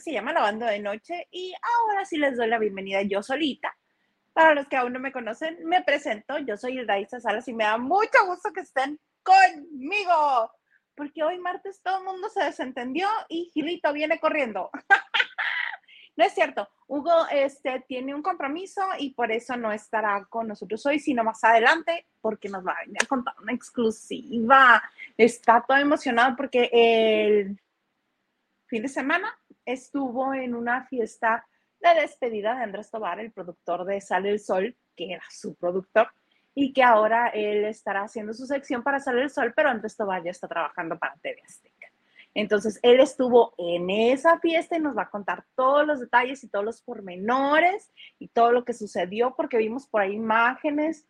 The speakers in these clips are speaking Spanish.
que se llama Lavando de Noche y ahora sí les doy la bienvenida yo solita. Para los que aún no me conocen, me presento, yo soy Hilda Salas y me da mucho gusto que estén conmigo, porque hoy martes todo el mundo se desentendió y Gilito viene corriendo. No es cierto. Hugo este, tiene un compromiso y por eso no estará con nosotros hoy, sino más adelante, porque nos va a venir a contar una exclusiva. Está todo emocionado porque el fin de semana estuvo en una fiesta de despedida de Andrés Tobar, el productor de Sale el Sol, que era su productor, y que ahora él estará haciendo su sección para Sale el Sol, pero Andrés Tobar ya está trabajando para TV Azteca. Entonces, él estuvo en esa fiesta y nos va a contar todos los detalles y todos los pormenores y todo lo que sucedió, porque vimos por ahí imágenes,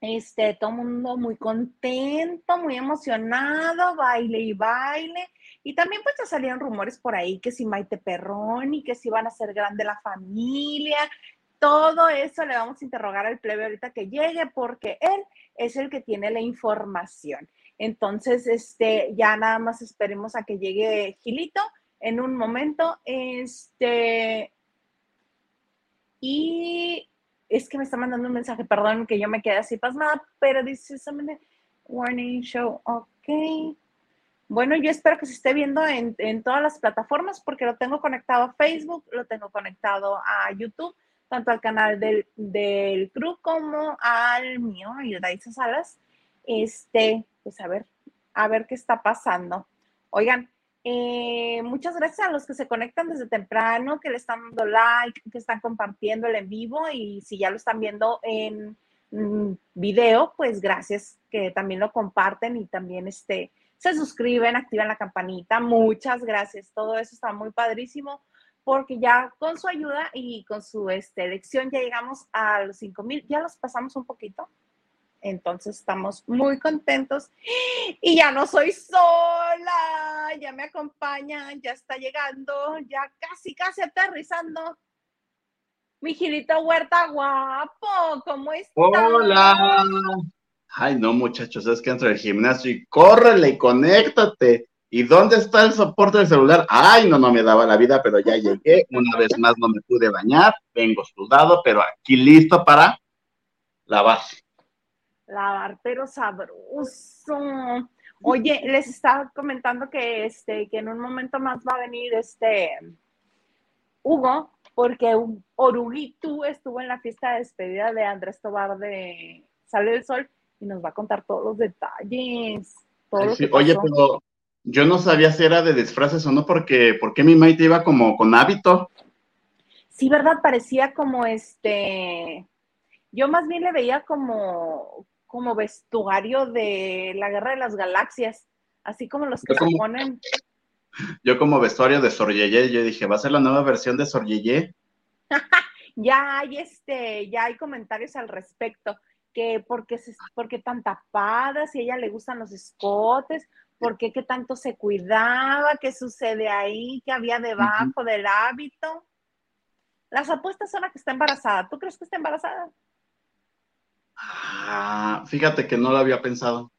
este, todo mundo muy contento, muy emocionado, baile y baile. Y también pues ya salían rumores por ahí que si Maite Perrón y que si van a ser grande la familia. Todo eso le vamos a interrogar al plebe ahorita que llegue porque él es el que tiene la información. Entonces, este, ya nada más esperemos a que llegue Gilito en un momento. Este, y es que me está mandando un mensaje, perdón que yo me quedé así pasmada, pero dice warning show, ok. Bueno, yo espero que se esté viendo en, en, todas las plataformas porque lo tengo conectado a Facebook, lo tengo conectado a YouTube, tanto al canal del, del crew como al mío, Ayudaisa Salas. Este, pues a ver, a ver qué está pasando. Oigan, eh, muchas gracias a los que se conectan desde temprano, que le están dando like, que están compartiendo el en vivo y si ya lo están viendo en mm, video, pues gracias que también lo comparten y también este, se suscriben, activan la campanita. Muchas gracias. Todo eso está muy padrísimo porque ya con su ayuda y con su este, elección ya llegamos a los 5 mil. Ya los pasamos un poquito, entonces estamos muy contentos y ya no soy sola, ya me acompañan, ya está llegando, ya casi, casi aterrizando. Mi Gilito Huerta guapo, ¿cómo estás? Hola. Ay, no, muchachos, es que entro al gimnasio y córrele y conéctate. ¿Y dónde está el soporte del celular? Ay, no, no me daba la vida, pero ya llegué. Una vez más no me pude bañar, vengo sudado, pero aquí listo para lavar lavar, pero sabroso. Oye, les estaba comentando que este, que en un momento más va a venir este Hugo, porque Oruguitu estuvo en la fiesta de despedida de Andrés Tobar de Sale del Sol y nos va a contar todos los detalles. oye, pero yo no sabía si era de disfraces o no, porque, porque mi Maite iba como con hábito. Sí, ¿verdad? Parecía como este. Yo más bien le veía como, como vestuario de la Guerra de las Galaxias, así como los que se ponen. Yo como vestuario de Sorgeye, yo dije, ¿va a ser la nueva versión de Sorgeye? ya hay este, ya hay comentarios al respecto, que porque, se, porque tan tapada, si a ella le gustan los escotes, por qué tanto se cuidaba, qué sucede ahí, qué había debajo del hábito. Las apuestas son a que está embarazada. ¿Tú crees que está embarazada? Ah, fíjate que no lo había pensado.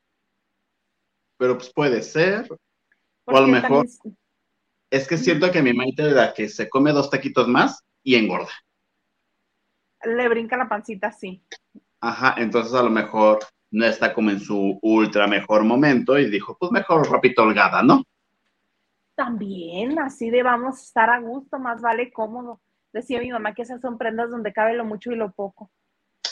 Pero pues puede ser. o a lo mejor. Es que siento que mi mente de la que se come dos taquitos más y engorda. Le brinca la pancita, sí. Ajá, entonces a lo mejor no está como en su ultra mejor momento y dijo, pues mejor rapito holgada, ¿no? También, así de vamos a estar a gusto, más vale cómodo. Decía mi mamá que esas son prendas donde cabe lo mucho y lo poco.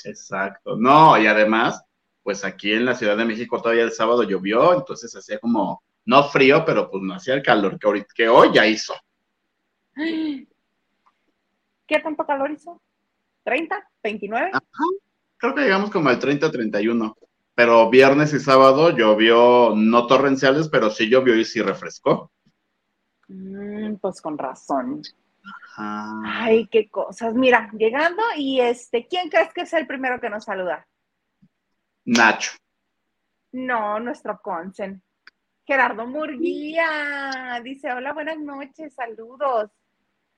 Exacto. No, y además, pues aquí en la Ciudad de México todavía el sábado llovió, entonces hacía como, no frío, pero pues no hacía el calor que, ahorita, que hoy ya hizo. ¿Qué tanto calor hizo? ¿30? ¿29? Ajá. Creo que llegamos como al 30, 31. Pero viernes y sábado llovió, no torrenciales, pero sí llovió y sí refrescó. Mm, pues con razón. Ay, qué cosas. Mira, llegando y este, ¿quién crees que es el primero que nos saluda? Nacho. No, nuestro consen. Gerardo Murguía dice, hola, buenas noches, saludos.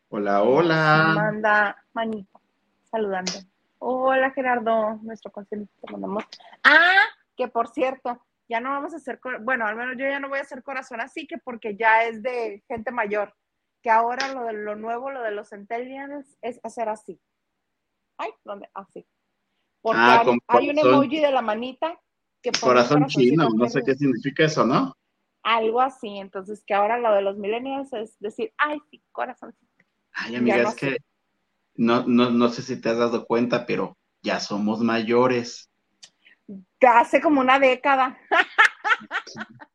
Hola, hola. Manda manito, saludando. Hola, Gerardo, nuestro consen, te mandamos. Ah, que por cierto, Ya no vamos a hacer, bueno, al menos yo ya no voy a hacer corazón así que porque ya es de gente mayor, que ahora lo de lo nuevo, lo de los centennials es hacer así. Ay, ¿dónde? Así. Porque Ah, hay, un emoji de la manita que Corazón chino, no sé qué significa eso, ¿no? Algo así, entonces que ahora lo de los millennials es decir, ay, sí, corazoncito. Ay, amiga, no es que no, no, no sé si te has dado cuenta, pero ya somos mayores. Hace como una década.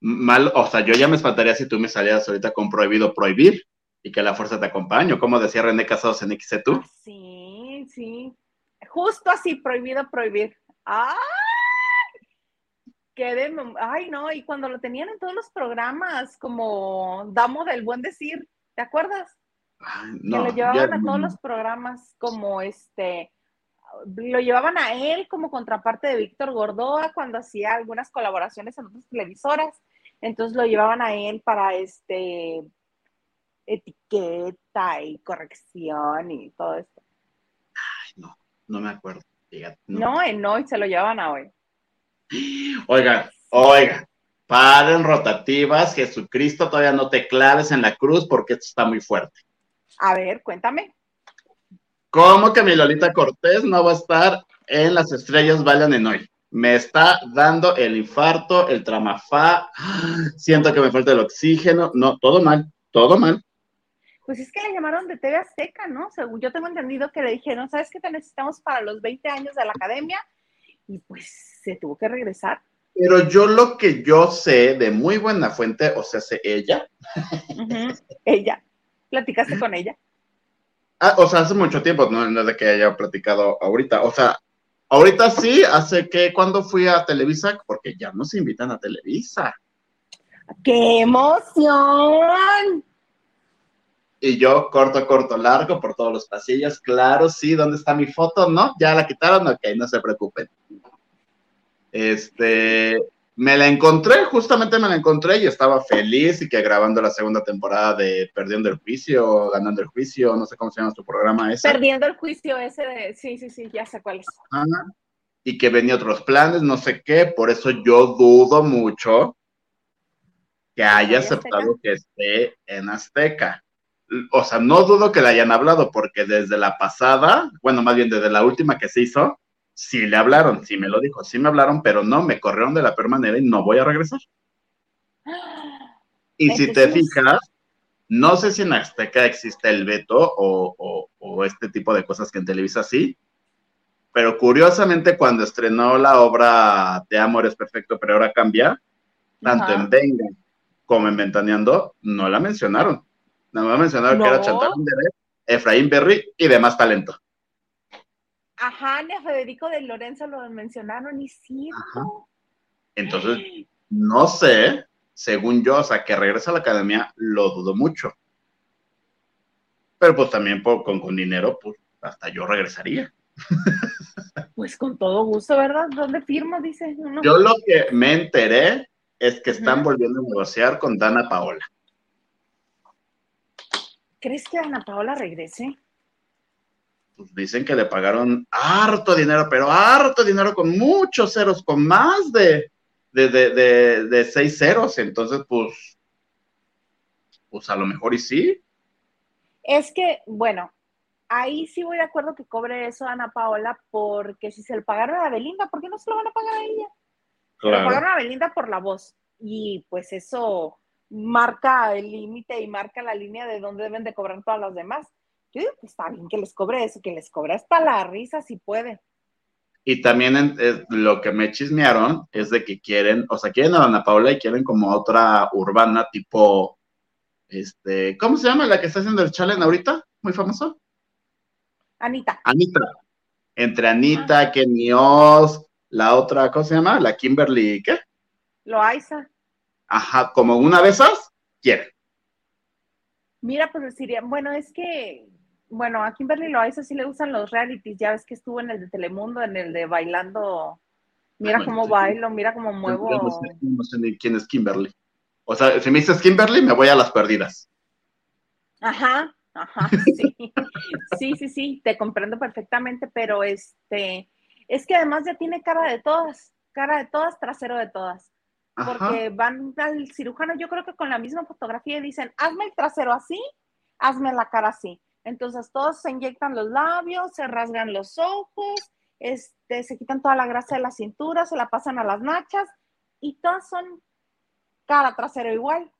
Mal, o sea, yo ya me espantaría si tú me salieras ahorita con prohibido prohibir y que la fuerza te acompañe, como decía René Casados en XC tú. Ah, Sí, sí. Justo así, prohibido prohibir. ¡Ay! Qué de- Ay, no, y cuando lo tenían en todos los programas, como Damo del Buen Decir, ¿te acuerdas? Ay, que lo llevaban ya a todos no. los programas como este, lo llevaban a él como contraparte de Víctor Gordoa cuando hacía algunas colaboraciones en otras televisoras, entonces lo llevaban a él para este etiqueta y corrección y todo esto. Ay, no, no me acuerdo. fíjate, no. No, en hoy se lo llevaban a hoy. Oigan, oigan, paren rotativas, Jesucristo, todavía no te claves en la cruz porque esto está muy fuerte. A ver, cuéntame. ¿Cómo que mi Lolita Cortés no va a estar en las estrellas bailan en hoy? Me está dando el infarto, el tramafá, siento que me falta el oxígeno, no, todo mal, todo mal. Pues es que le llamaron de TV Azteca, ¿no? Según yo tengo entendido que le dijeron, ¿sabes qué te necesitamos para los 20 años de la academia? Y pues se tuvo que regresar. Pero yo lo que yo sé de muy buena fuente, o sea, sé ella. Ella. ¿Platicaste con ella? ah, o sea, hace mucho tiempo, no, no es de que haya platicado ahorita, o sea, ahorita sí, hace que cuando fui a Televisa, porque ya no se invitan a Televisa. ¡Qué emoción! Y yo corto, corto, largo por todos los pasillos. Claro, sí, ¿dónde está mi foto? No, ya la quitaron, ok, no se preocupen. Este, me la encontré, justamente me la encontré y estaba feliz y que grabando la segunda temporada de Perdiendo el Juicio, Ganando el Juicio, no sé cómo se llama tu programa ese. Perdiendo el juicio ese de. Sí, sí, sí, ya sé cuál es. Ajá. Y que venía otros planes, no sé qué, por eso yo dudo mucho que haya Azteca? aceptado que esté en Azteca. O sea, no dudo que le hayan hablado, porque desde la pasada, bueno, más bien desde la última que se hizo, sí le hablaron, sí me lo dijo, sí me hablaron, pero no, me corrieron de la peor manera y no voy a regresar. Y si te fijas, no sé si en Azteca existe el veto o, o- o este tipo de cosas que en Televisa sí, pero curiosamente cuando estrenó la obra de Amor es Perfecto, pero ahora cambia, tanto Ajá. en Venga como en Ventaneando, no la mencionaron. Nada más mencionaron que era No. Chantal Efraín Berry y demás talento. Ajá, ni a Federico de Lorenzo lo mencionaron y sí. Ajá. Entonces, no sé, según yo, o sea, que regresa a la academia, lo dudo mucho. Pero pues también por- con, con dinero, pues hasta yo regresaría. Pues con todo gusto, ¿verdad? ¿Dónde firmo? Dice uno. Yo lo que me enteré es que están volviendo a negociar con Dana Paola. ¿Crees que Ana Paola regrese? Pues dicen que le pagaron harto dinero, pero harto dinero con muchos ceros, con más de, de, de, de, de seis ceros. Entonces, pues, pues a lo mejor y sí. Es que, bueno, ahí sí voy de acuerdo que cobre eso Ana Paola, porque si se lo pagaron a Belinda, ¿por qué no se lo van a pagar a ella? Se lo pagaron a Belinda por la voz. Y pues eso marca el límite y marca la línea de dónde deben de cobrar todas las demás. Yo digo que está bien que les cobre eso, que les cobre hasta la risa si puede. Y también en- eh, lo que me chismearon es de que quieren, o sea, quieren a Ana Paula y quieren como otra urbana tipo, este, ¿cómo se llama la que está haciendo el challenge ahorita? Muy famoso. Anita, Anita. Entre Anita, Kenny Oz, la otra, ¿cómo se llama? La Kimberly, ¿qué? Loaiza. Ajá, como una de esas, quieren. Mira, pues deciría, bueno, es que, bueno, a Kimberly Loaiza sí le gustan los realities, ya ves que estuvo en el de Telemundo, en el de bailando, mira Bueno, cómo sí. bailo, mira cómo muevo. no sé, no sé ni quién es Kimberly. O sea, si me dices Kimberly, me voy a las perdidas. Ajá, ajá, sí. Sí, sí, sí, te comprendo perfectamente, pero este, es que además ya tiene cara de todas. cara de todas, trasero de todas. Porque van al cirujano, yo creo que con la misma fotografía y dicen, hazme el trasero así, hazme la cara así. Entonces todos se inyectan los labios, se rasgan los ojos, este, se quitan toda la grasa de la cintura, se la pasan a las nachas y todas son cara trasero igual.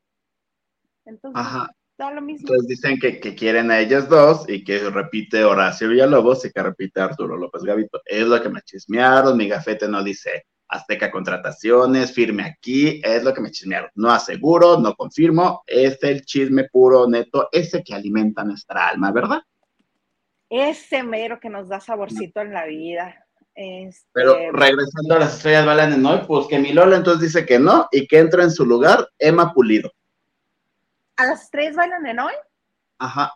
Entonces, todo lo mismo. Entonces dicen que, quieren a ellos dos y que repite Horacio Villalobos y que repite Arturo López Gavito. Es lo que me chismearon, mi gafete no dice Azteca Contrataciones, firme aquí, es lo que me chismearon. No aseguro, no confirmo, es el chisme puro, neto, ese que alimenta nuestra alma, ¿verdad? Ese mero que nos da saborcito en la vida. Este... Pero regresando a las estrellas bailan en hoy, pues que mi Lola entonces dice que no y que entra en su lugar Emma Pulido. ¿A las estrellas bailan en hoy? Ajá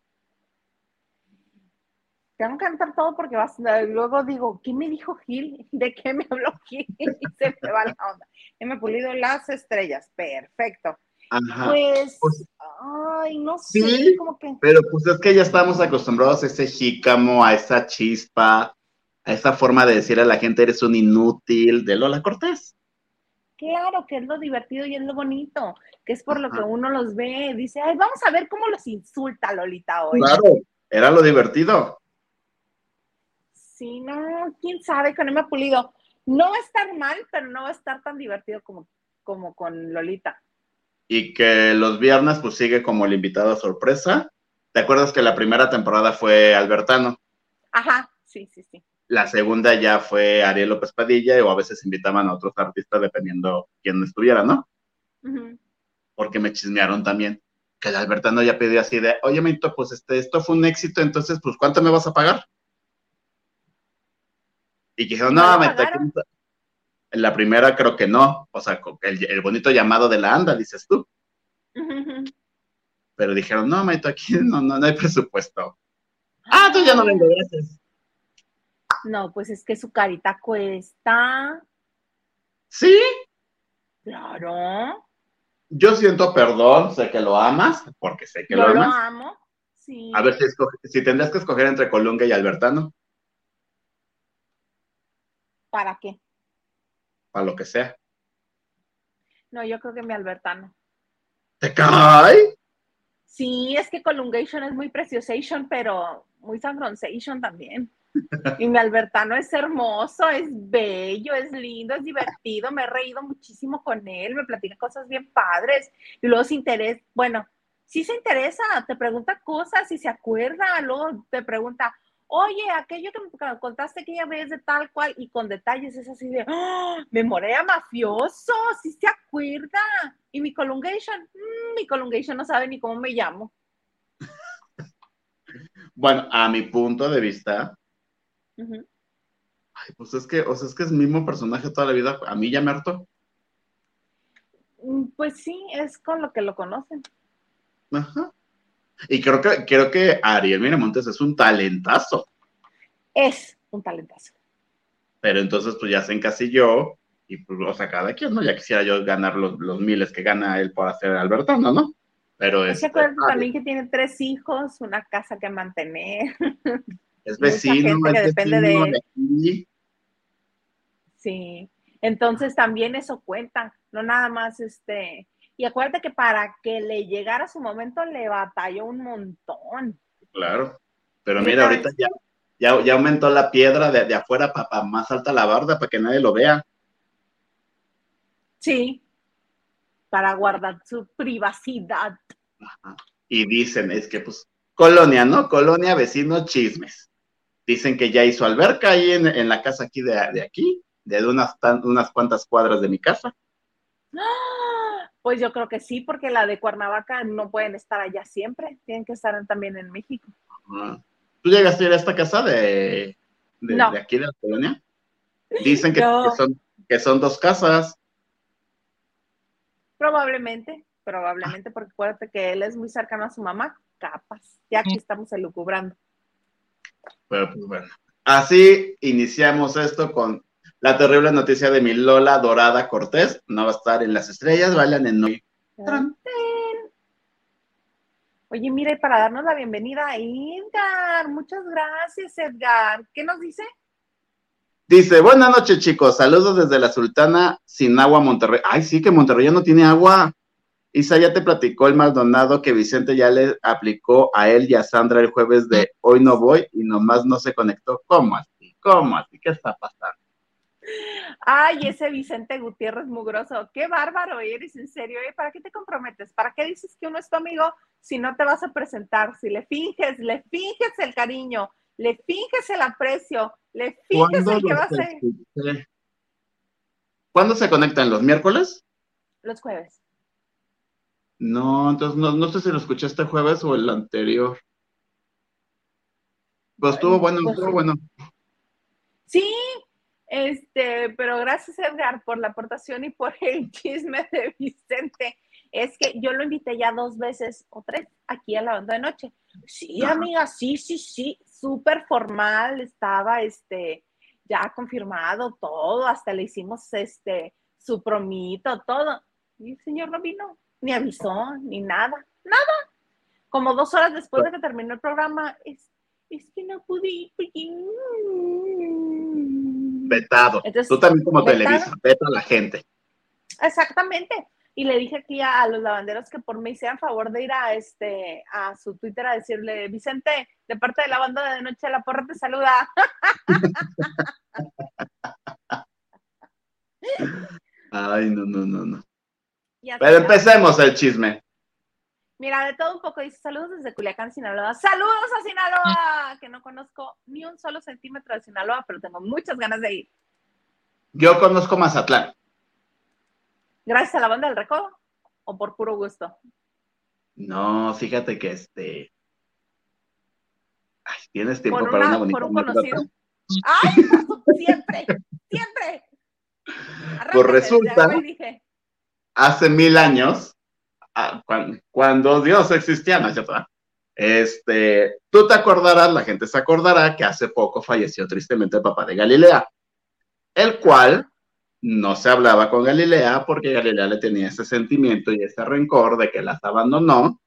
tengo que cantar todo porque vas, luego digo, ¿qué me dijo Gil? ¿De qué me habló Gil? Y se me va la onda. me pulido las estrellas, perfecto. Ajá. Pues, pues ay, no sé, como que... Pero pues es que ya estamos acostumbrados a ese jícamo, a esa chispa, a esa forma de decir a la gente eres un inútil de Lola Cortés. Claro, que es lo divertido y es lo bonito, que es por lo que uno los ve, dice, ay, vamos a ver cómo los insulta Lolita hoy. Claro, era lo divertido. Sí, no, quién sabe con Emma Pulido. No va a estar mal, pero no va a estar tan divertido como, como con Lolita. Y que los viernes pues sigue como el invitado sorpresa. ¿Te acuerdas que la primera temporada fue Albertano? Ajá, sí, sí, sí. La segunda ya fue Ariel López Padilla o a veces invitaban a otros artistas dependiendo quién estuviera, ¿no? Porque me chismearon también que el Albertano ya pidió así de, oye, Mito, pues este, esto fue un éxito, entonces, pues, ¿cuánto me vas a pagar? Y que dijeron, no, me En la primera creo que no, o sea, el, bonito llamado de la anda, dices tú. Pero dijeron, no, Maito, aquí no, no, no hay presupuesto. Ah, tú ya no vengo, gracias. No, pues es que su carita cuesta. ¿Sí? Claro. Yo siento perdón, sé que lo amas, porque sé que lo amas. lo amo, sí. A ver si, si tendrías que escoger entre Colunga y Albertano. ¿Para qué? Para lo que sea. No, yo creo que mi Albertano. ¿Te cae? Sí, es que Colungation es muy preciosation, pero muy sangronzation también. Y mi Albertano es hermoso, es bello, es lindo, es divertido, me he reído muchísimo con él, me platica cosas bien padres y luego se interesa, bueno, sí se interesa, te pregunta cosas y se acuerda, luego te pregunta, oye, aquello que me contaste aquella vez de tal cual, y con detalles es así de, ¡Oh, memoria mafioso, sí se acuerda. Y mi colungation, mm, mi colungation no sabe ni cómo me llamo. Bueno, a mi punto de vista, ay, pues es que, o sea, es que es el mismo personaje toda la vida, a mí ya me harto. Mm, pues sí, es con lo que lo conocen. Ajá. Y creo que, creo que Ariel Miramontes es un talentazo. Es un talentazo. Pero entonces, pues ya se encasilló y pues, o sea, cada quien, ¿no? Ya quisiera yo ganar los, miles que gana él por hacer Albertano, ¿no? Pero es. Se acuerda también que tiene tres hijos, una casa que mantener. Es vecino, es depende de, él. Sí. Entonces también eso cuenta, no nada más este y acuérdate que para que le llegara su momento le batalló un montón. Claro. Pero mira, ahorita ya, ya, aumentó la piedra de, afuera para más alta la barda para que nadie lo vea. Sí. Para guardar su privacidad. Y dicen, es que pues, colonia, ¿no? Colonia, vecino, chismes. Dicen que ya hizo alberca ahí en, la casa aquí de, de aquí, de unas, unas cuantas cuadras de mi casa. ¡Ah! Pues yo creo que sí, porque la de Cuernavaca no pueden estar allá siempre, tienen que estar también en México. ¿Tú llegaste a ir a esta casa de, de, aquí de la colonia? Dicen que, son, que son dos casas. Probablemente, probablemente, porque acuérdate que él es muy cercano a su mamá, capas. Ya aquí estamos elucubrando. Pero pues bueno. Así iniciamos esto con la terrible noticia de mi Lola Dorada Cortés no va a estar en las estrellas, bailan en hoy. Oye, mira, y para darnos la bienvenida, Edgar, muchas gracias, Edgar. ¿Qué nos dice? Dice, buenas noches chicos, saludos desde la Sultana sin agua Monterrey. Ay, sí, que Monterrey ya no tiene agua. Isa, ya te platicó el Maldonado que Vicente ya le aplicó a él y a Sandra el jueves de hoy no voy y nomás no se conectó. ¿Cómo así? ¿Cómo así? ¿Qué está pasando? Ay, ese Vicente Gutiérrez mugroso, qué bárbaro eres, en serio, ¿eh? ¿para qué te comprometes? ¿Para qué dices que uno es tu amigo si no te vas a presentar? Si le finges, le finges el cariño, le finges el aprecio, le finges el que va a ser. ¿Cuándo se conectan? ¿Los miércoles? Los jueves. No, entonces no, no sé si lo escuché este jueves o el anterior. Pues estuvo bueno, pues estuvo bueno. Sí, este, pero gracias Edgar por la aportación y por el chisme de Vicente. Es que yo lo invité ya dos veces o tres aquí a la banda de noche. Sí, amiga, sí, sí, sí, súper formal, estaba este, ya confirmado todo, hasta le hicimos este, su promito, todo. Y el señor no vino, ni avisó, ni nada, nada. Como dos horas después de que terminó el programa, es, es que no pude porque... Vetado. Tú también como Televisa, veta a la gente. Exactamente. Y le dije aquí a, los lavanderos que por mí hicieran favor de ir a este a su Twitter a decirle, Vicente, de parte de la banda de Noche la Porra te saluda. Ay, no, no, no, no. Pero empecemos el chisme. Mira, de todo un poco dice saludos desde Culiacán, Sinaloa. ¡Saludos a Sinaloa! Que no conozco ni un solo centímetro de Sinaloa, pero tengo muchas ganas de ir. Yo conozco Mazatlán. ¿Gracias a la banda del recodo? ¿O por puro gusto? No, fíjate que este. Ay, tienes tiempo para una bonita. Por un conocido. ¡Ay! siempre, siempre. pues resulta, hace mil años, cuando, Dios existía, ¿no es cierto? Este, tú te acordarás, la gente se acordará que hace poco falleció tristemente el papá de Galilea, el cual no se hablaba con Galilea porque Galilea le tenía ese sentimiento y ese rencor de que las abandonó.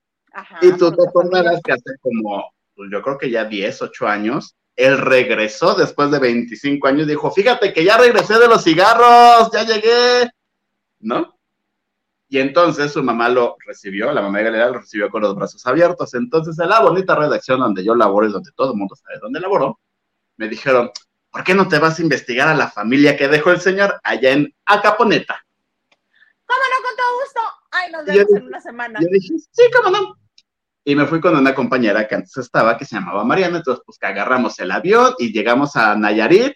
y tú te acordarás que hace como, pues, yo creo que ya 10, 8 años, él regresó después de 25 años y dijo, fíjate que ya regresé de los cigarros, ya llegué, ¿no? Y entonces su mamá lo recibió, la mamá de Galilea lo recibió con los brazos abiertos. Entonces, en la bonita redacción donde yo laboro y donde todo el mundo sabe dónde laboró, me dijeron, ¿por qué no te vas a investigar a la familia que dejó el señor allá en Acaponeta? ¿Cómo no? Con todo gusto. Ay, nos vemos en una semana. Yo dije, sí, cómo no. Y me fui con una compañera que antes estaba, que se llamaba Mariana, entonces pues que agarramos el avión y llegamos a Nayarit.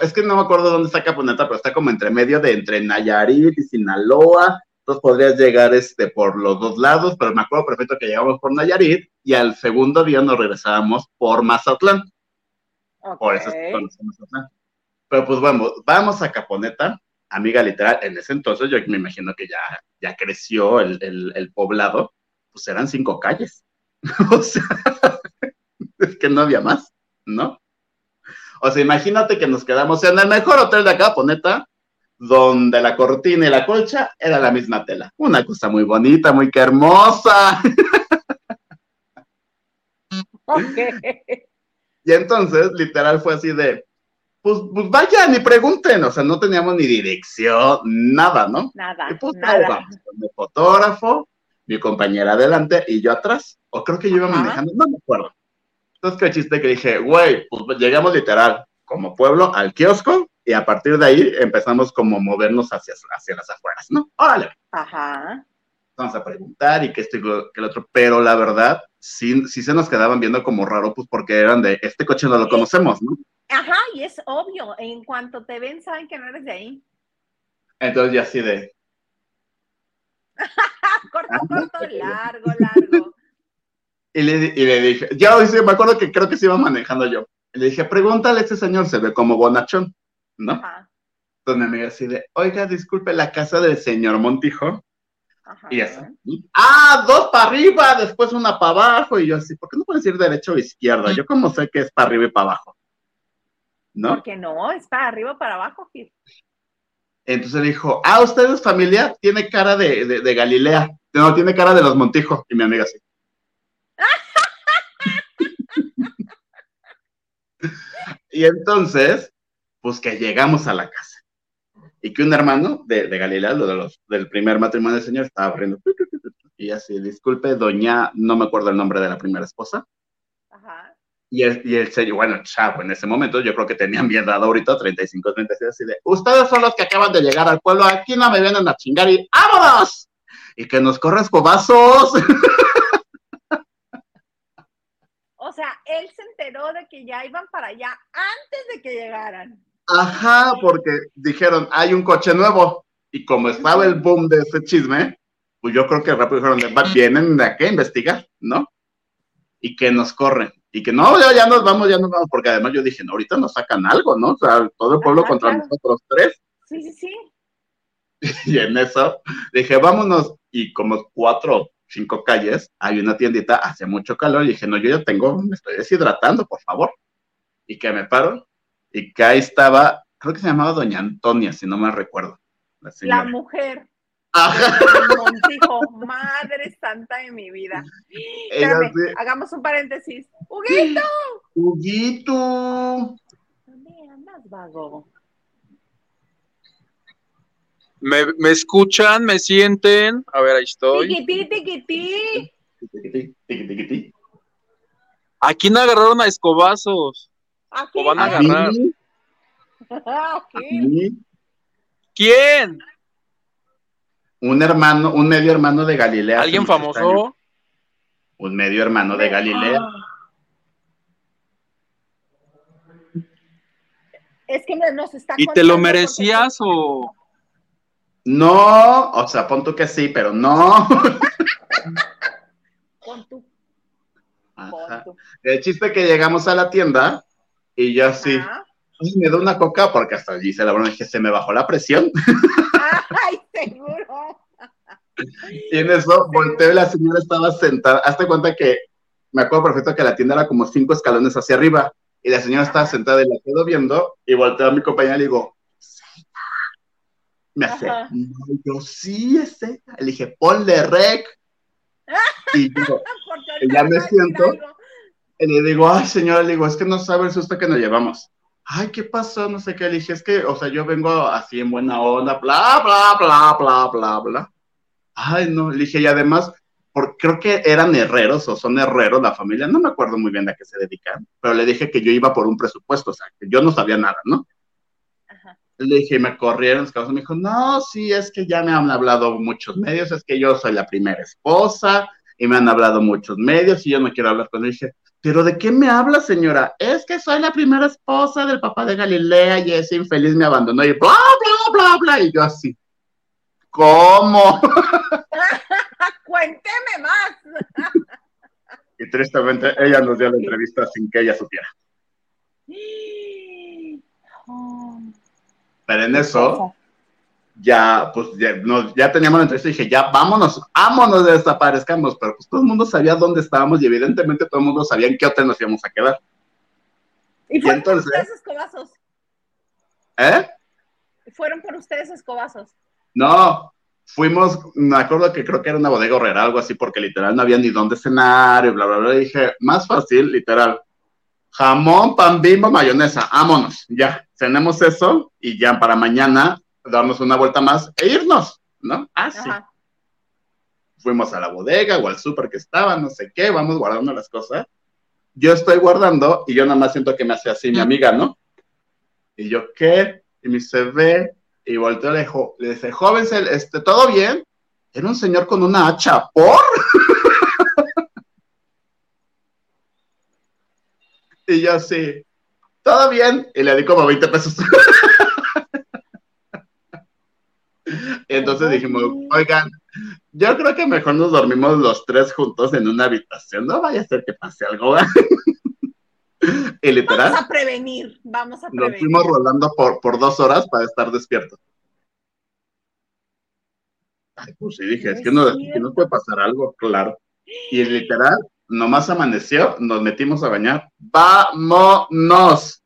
es que no me acuerdo dónde está Acaponeta, pero está como entre medio de entre Nayarit y Sinaloa entonces podrías llegar este, por los dos lados, pero me acuerdo perfecto que llegamos por Nayarit y al segundo día nos regresábamos por Mazatlán. Por eso Mazatlán. Pero pues bueno, vamos a Caponeta, amiga literal, en ese entonces yo me imagino que ya, ya creció el, el poblado, pues eran cinco calles. o sea, es que no había más, ¿no? O sea, imagínate que nos quedamos en el mejor hotel de Caponeta, donde la cortina y la colcha era la misma tela. Una cosa muy bonita, muy que hermosa. Y entonces, literal, fue así de, pues, pues, vayan y pregunten, o sea, no teníamos ni dirección, nada, ¿no? Nada. Y pues nada. Vamos, mi fotógrafo, mi compañera adelante y yo atrás, o creo que yo iba manejando, no me acuerdo. Entonces, qué chiste que dije, güey, pues llegamos literal como pueblo al kiosco, y a partir de ahí empezamos como a movernos hacia, hacia las afueras, ¿no? Órale. Ajá. Vamos a preguntar y que esto y que el otro, pero la verdad, sí, sí se nos quedaban viendo como raro, pues porque eran de, este coche no lo conocemos, ¿no? Ajá, y es obvio, en cuanto te ven saben que no eres de ahí. Entonces ya así de... corto, corto, largo, largo. Y le, y le dije, ya me acuerdo que creo que se iba manejando yo. le dije, pregúntale a ese señor, se ve como bonachón. ¿No? Ajá. Entonces me así de, oiga, disculpe, la casa del señor Montijo. Ajá. Y así, ah, dos para arriba, después una para abajo, y yo así, ¿por qué no puedes ir derecho o izquierda? Yo como sé que es para arriba y para abajo. ¿No? Porque no, es para arriba o para abajo, Gil. Entonces dijo, ah, ¿usted es familia? Tiene cara de, de, de Galilea. No, tiene cara de los Montijo. Y mi amiga así. y entonces pues que llegamos a la casa y que un hermano de, de Galilea, lo de los, del primer matrimonio del señor, estaba abriendo. Y así, disculpe, doña, no me acuerdo el nombre de la primera esposa. Ajá. Y el, y el señor, bueno, chavo, en ese momento yo creo que tenían bien dado ahorita 35, 36, así de, ustedes son los que acaban de llegar al pueblo, aquí no me vienen a chingar y ¡vámonos! Y que nos corre escobazos. O sea, él se enteró de que ya iban para allá antes de que llegaran. Ajá, porque dijeron, hay un coche nuevo. Y como estaba el boom de ese chisme, pues yo creo que rápido dijeron, vienen de aquí a investigar, ¿no? Y que nos corren. Y que no, ya, ya nos vamos, ya nos vamos, porque además yo dije, no, ahorita nos sacan algo, ¿no? O sea, todo el pueblo contra nosotros tres. Sí, sí, sí. Y en eso dije, vámonos. Y como cuatro, cinco calles, hay una tiendita, hace mucho calor. Y dije, no, yo ya tengo, me estoy deshidratando, por favor. Y que me paro y que ahí estaba, creo que se llamaba Doña Antonia, si no me recuerdo. La, mujer. madre santa de mi vida. hagamos un paréntesis. ¡Huguito! ¡Huguito! ¿Dónde andas, vago? ¿Me, ¿Me, escuchan? ¿Me sienten? A ver, ahí estoy. Tiquití, tiquití. Tiquití, tiquití. ¿A quién agarraron a escobazos? ¿O van a agarrar? ¿Quién? Un hermano, un medio hermano de Galilea. ¿Alguien famoso? Un medio hermano de Galilea. Ah. Es que nos está ¿Y te lo merecías o...? No, o sea, pon tú que sí, pero no. Pon tú. El chiste que llegamos a la tienda y yo así, me da una coca porque hasta allí se la broma que se me bajó la presión. Ay, seguro. Y en eso volteo y la señora estaba sentada. Hazte cuenta que me acuerdo perfecto que la tienda era como cinco escalones hacia arriba y la señora estaba sentada y la quedo viendo y volteo a mi compañera y le digo, me hace, yo sí es Le dije, ponle rec. y yo, ya me siento. Le digo, ay, señora, le digo, es que no sabe el susto que nos llevamos. Ay, ¿qué pasó? No sé qué. Le dije, es que, o sea, yo vengo así en buena onda, bla, bla, bla, bla, bla, bla. Ay, no. Le dije, y además, porque creo que eran herreros o son herreros la familia, no me acuerdo muy bien a qué se dedican, pero le dije que yo iba por un presupuesto, o sea, que yo no sabía nada, ¿no? Ajá. Le dije, me corrieron, me dijo, no, sí, es que ya me han hablado muchos medios, es que yo soy la primera esposa y me han hablado muchos medios y yo no quiero hablar con él. Le dije, ¿Pero de qué me habla, señora? Es que soy la primera esposa del papá de Galilea y ese infeliz me abandonó y bla, bla, bla, bla. Y yo así, ¿cómo? Cuénteme más. y tristemente ella nos dio la entrevista sin que ella supiera. Pero en eso, ya, pues, ya, ya teníamos la entrevista y dije, ya, vámonos, vámonos, desaparezcamos, pero pues todo el mundo sabía dónde estábamos y evidentemente todo el mundo sabía en qué hotel nos íbamos a quedar. ¿Y, fueron por ustedes escobazos? ¿Eh? ¿Fueron por ustedes escobazos? No, fuimos, me acuerdo que creo que era una bodega horrera, algo así, porque literal no había ni dónde cenar y bla, bla, bla, y dije, más fácil, literal, jamón, pan bimbo, mayonesa, vámonos, ya, tenemos eso y ya para mañana darnos una vuelta más e irnos, ¿no? Ah, sí. Fuimos a la bodega o al súper que estaba, no sé qué, vamos guardando las cosas. Yo estoy guardando y yo nada más siento que me hace así mi amiga, ¿no? Y yo, ¿qué? Y me dice, ve, y volteo le, le dice, joven, este, ¿todo bien? Era un señor con una hacha, ¿por? y yo así, ¿todo bien? Y le di como 20 pesos. Entonces dijimos, oigan, yo creo que mejor nos dormimos los tres juntos en una habitación, no vaya a ser que pase algo. y literal. Vamos a prevenir, vamos a prevenir. Nos fuimos rolando por, por dos horas para estar despiertos. Ay, pues sí, dije, es, que, no, no puede pasar algo, claro. Y literal, nomás amaneció, nos metimos a bañar. ¡Vámonos!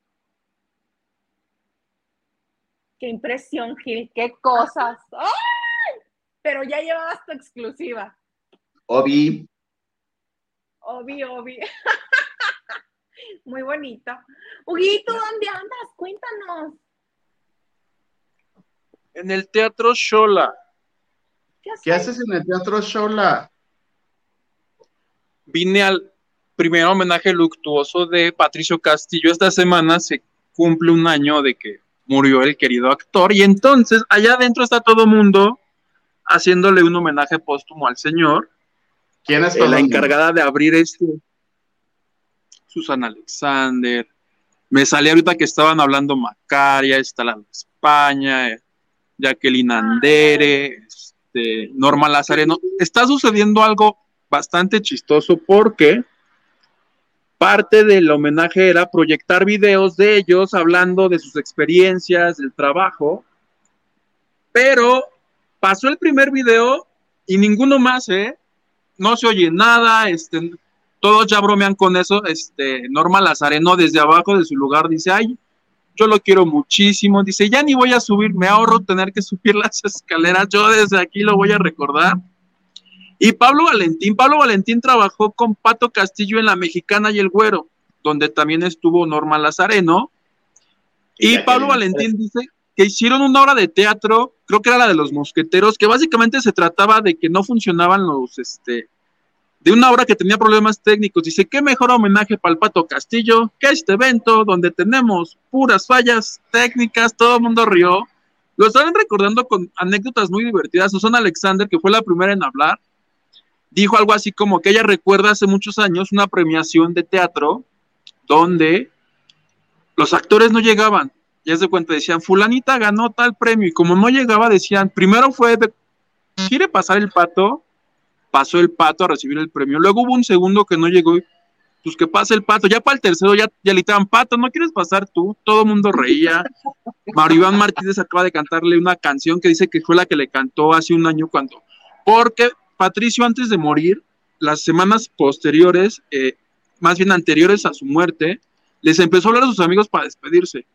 Qué impresión, Gil, qué cosas. ¡Ay! Pero ya llevabas tu exclusiva. Obi. Obi, Obi. Muy bonito. Huguito, ¿dónde andas? Cuéntanos. en el Teatro Shola. ¿Qué haces en el Teatro Shola? Vine al primer homenaje luctuoso de Patricio Castillo. Esta semana se cumple un año de que murió el querido actor y entonces allá adentro está todo mundo haciéndole un homenaje póstumo al señor. ¿Quién es eh, la encargada de abrir este? Susana Alexander. Me salió ahorita que estaban hablando Macaria, está la España, eh, Jacqueline Andere, este, Norma Lazareno. Está sucediendo algo bastante chistoso porque parte del homenaje era proyectar videos de ellos hablando de sus experiencias, del trabajo, pero pasó el primer video y ninguno más, ¿eh? No se oye nada, este, todos ya bromean con eso, este, Norma Lazareno desde abajo de su lugar dice, ay, yo lo quiero muchísimo, dice, ya ni voy a subir, me ahorro tener que subir las escaleras, yo desde aquí lo voy a recordar. Y Pablo Valentín, Pablo Valentín trabajó con Pato Castillo en La Mexicana y El Güero, donde también estuvo Norma Lazareno. Y Pablo Valentín dice que hicieron una obra de teatro, creo que era la de los mosqueteros, que básicamente se trataba de que no funcionaban los, este, de una obra que tenía problemas técnicos. Dice, qué mejor homenaje para el Pato Castillo que este evento donde tenemos puras fallas técnicas, todo el mundo rió. Lo estaban recordando con anécdotas muy divertidas. Susana Alexander, que fue la primera en hablar, dijo algo así como que ella recuerda hace muchos años una premiación de teatro donde los actores no llegaban. Ya se cuenta, decían, fulanita ganó tal premio y como no llegaba, decían, primero fue, ¿quiere pasar el pato? Pasó el pato a recibir el premio. Luego hubo un segundo que no llegó y, pues que pase el pato. Ya para el tercero ya, ya le estaban, pato, ¿no quieres pasar tú? Todo el mundo reía. Mario Iván Martínez acaba de cantarle una canción que dice que fue la que le cantó hace un año cuando, porque Patricio antes de morir, las semanas posteriores, eh, más bien anteriores a su muerte, les empezó a hablar a sus amigos para despedirse.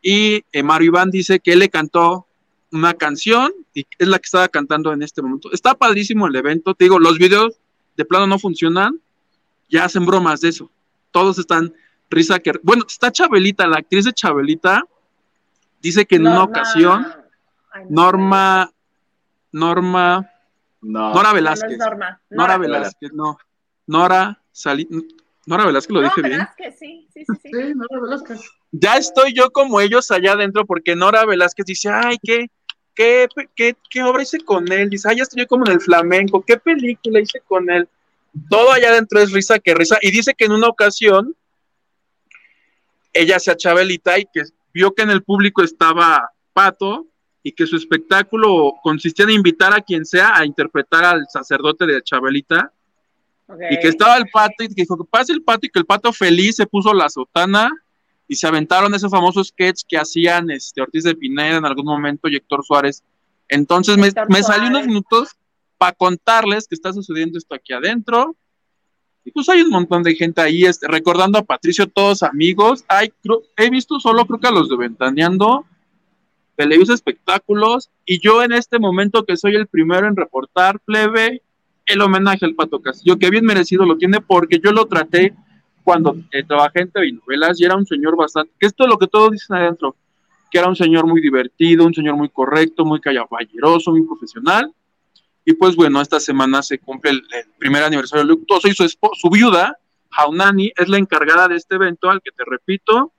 Y eh, Mario Iván dice que él le cantó una canción y es la que estaba cantando en este momento. Está padrísimo el evento, te digo, los videos de plano no funcionan, ya hacen bromas de eso. Todos están risa que... Bueno, está Chabelita, la actriz de Chabelita, dice que en una ocasión, Norma, Norma, Nora Velázquez. Nora, Velázquez, no. Nora Salí. Nora Velázquez, lo dije bien. Sí, sí, sí, sí. Nora Velázquez. Ya estoy yo como ellos allá adentro porque Nora Velázquez dice, ay, qué, qué, qué, qué obra hice con él. Dice, ay, ya estoy yo como en el flamenco, qué película hice con él. Todo allá adentro es risa que risa. Y dice que en una ocasión ella se achabelita y que vio que en el público estaba Pato y que su espectáculo consistía en invitar a quien sea a interpretar al sacerdote de Chabelita. Y que estaba el pato y que dijo que pase el pato y que el pato feliz se puso la sotana y se aventaron ese famoso sketch que hacían este, Ortiz de Pineda en algún momento y Héctor Suárez. Entonces me, me salí unos minutos para contarles que está sucediendo esto aquí adentro. Y pues hay un montón de gente ahí este, recordando a Patricio, todos amigos. Hay, he visto solo creo que a los de Ventaneando Televisa Espectáculos, y yo en este momento que soy el primero en reportar, plebe, el homenaje al Pato Castillo, que bien merecido lo tiene porque yo lo traté cuando eh, trabajé en telenovelas y era un señor bastante, que esto es lo que todos dicen adentro, que era un señor muy divertido, un señor muy correcto, muy caballeroso, muy profesional. Y pues bueno, esta semana se cumple el, primer aniversario luctuoso y su, su viuda, Haunani, es la encargada de este evento al que te repito,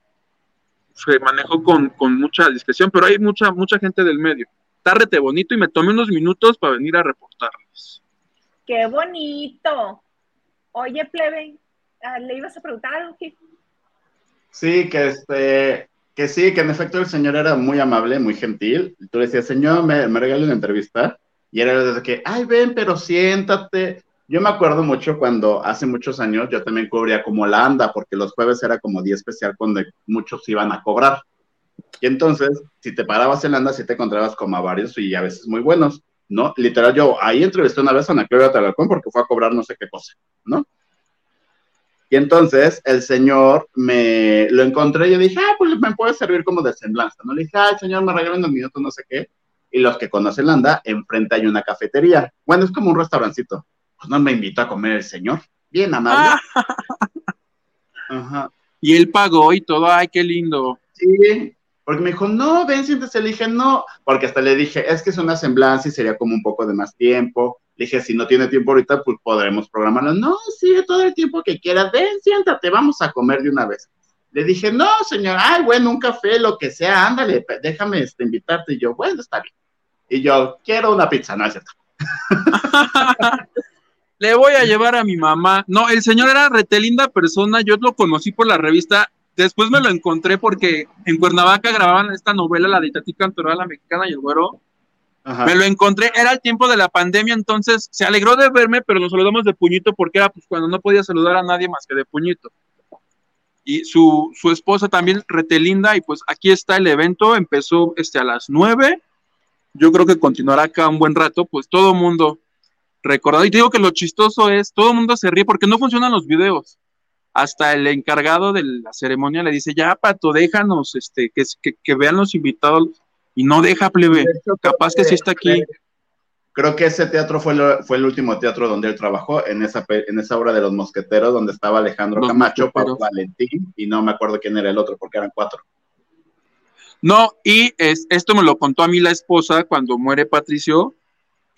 se manejó con, mucha discreción, pero hay mucha, mucha gente del medio. Está rete bonito y me tomé unos minutos para venir a reportarles. ¡Qué bonito! Oye, plebe, ah, ¿le ibas a preguntar algo? Sí, que este, que sí, que en efecto el señor era muy amable, muy gentil. Tú le decías, señor, me, me regale una entrevista. Y era desde que, ay, ven, pero siéntate. Yo me acuerdo mucho cuando hace muchos años yo también cubría como la anda, porque los jueves era como día especial cuando muchos iban a cobrar. Y entonces, si te parabas en la anda, sí te encontrabas como a varios y a veces muy buenos, ¿no? Literal, yo ahí entrevisté una vez a Ana Claudia Talarcón porque fue a cobrar no sé qué cosa, ¿no? Y entonces el señor me lo encontré y yo dije, ah, pues me puede servir como de semblanza, ¿no? Le dije, ay, señor, me regalan un minuto, no sé qué. Y los que conocen la anda, enfrente hay una cafetería. Bueno, es como un restaurancito pues no me invitó a comer el señor. Bien amable. Ajá. Y él pagó y todo, ay, qué lindo. Sí, Porque me dijo, no, ven, siéntese. Le dije, no, porque hasta le dije, es que es una semblanza y sería como un poco de más tiempo. Le dije, si no tiene tiempo ahorita, pues podremos programarlo. No, sí, todo el tiempo que quieras, ven, siéntate, vamos a comer de una vez. Le dije, no, señor, ay, bueno, un café, lo que sea, ándale, déjame este, invitarte. Y yo, bueno, está bien. Y yo, quiero una pizza, no es cierto. Le voy a llevar a mi mamá. No, el señor era retelinda persona, yo lo conocí por la revista. Después me lo encontré porque en Cuernavaca grababan esta novela, la de Tati Cantoral, la mexicana y el güero. Me lo encontré, era el tiempo de la pandemia, entonces se alegró de verme, pero nos saludamos de puñito porque era pues cuando no podía saludar a nadie más que de puñito. Y su, su esposa también retelinda y pues aquí está el evento, empezó este a las nueve, yo creo que continuará acá un buen rato, pues todo mundo recordado, y te digo que lo chistoso es, todo el mundo se ríe porque no funcionan los videos, hasta el encargado de la ceremonia le dice, ya Pato, déjanos, este, que, que, que vean los invitados, y no deja plebe, capaz que sí está aquí. Creo que ese teatro fue, fue el último teatro donde él trabajó, en esa, en esa obra de los mosqueteros, donde estaba Alejandro Camacho, Pablo Valentín, y no me acuerdo quién era el otro, porque eran cuatro. No, y es, esto me lo contó a mí la esposa cuando muere Patricio.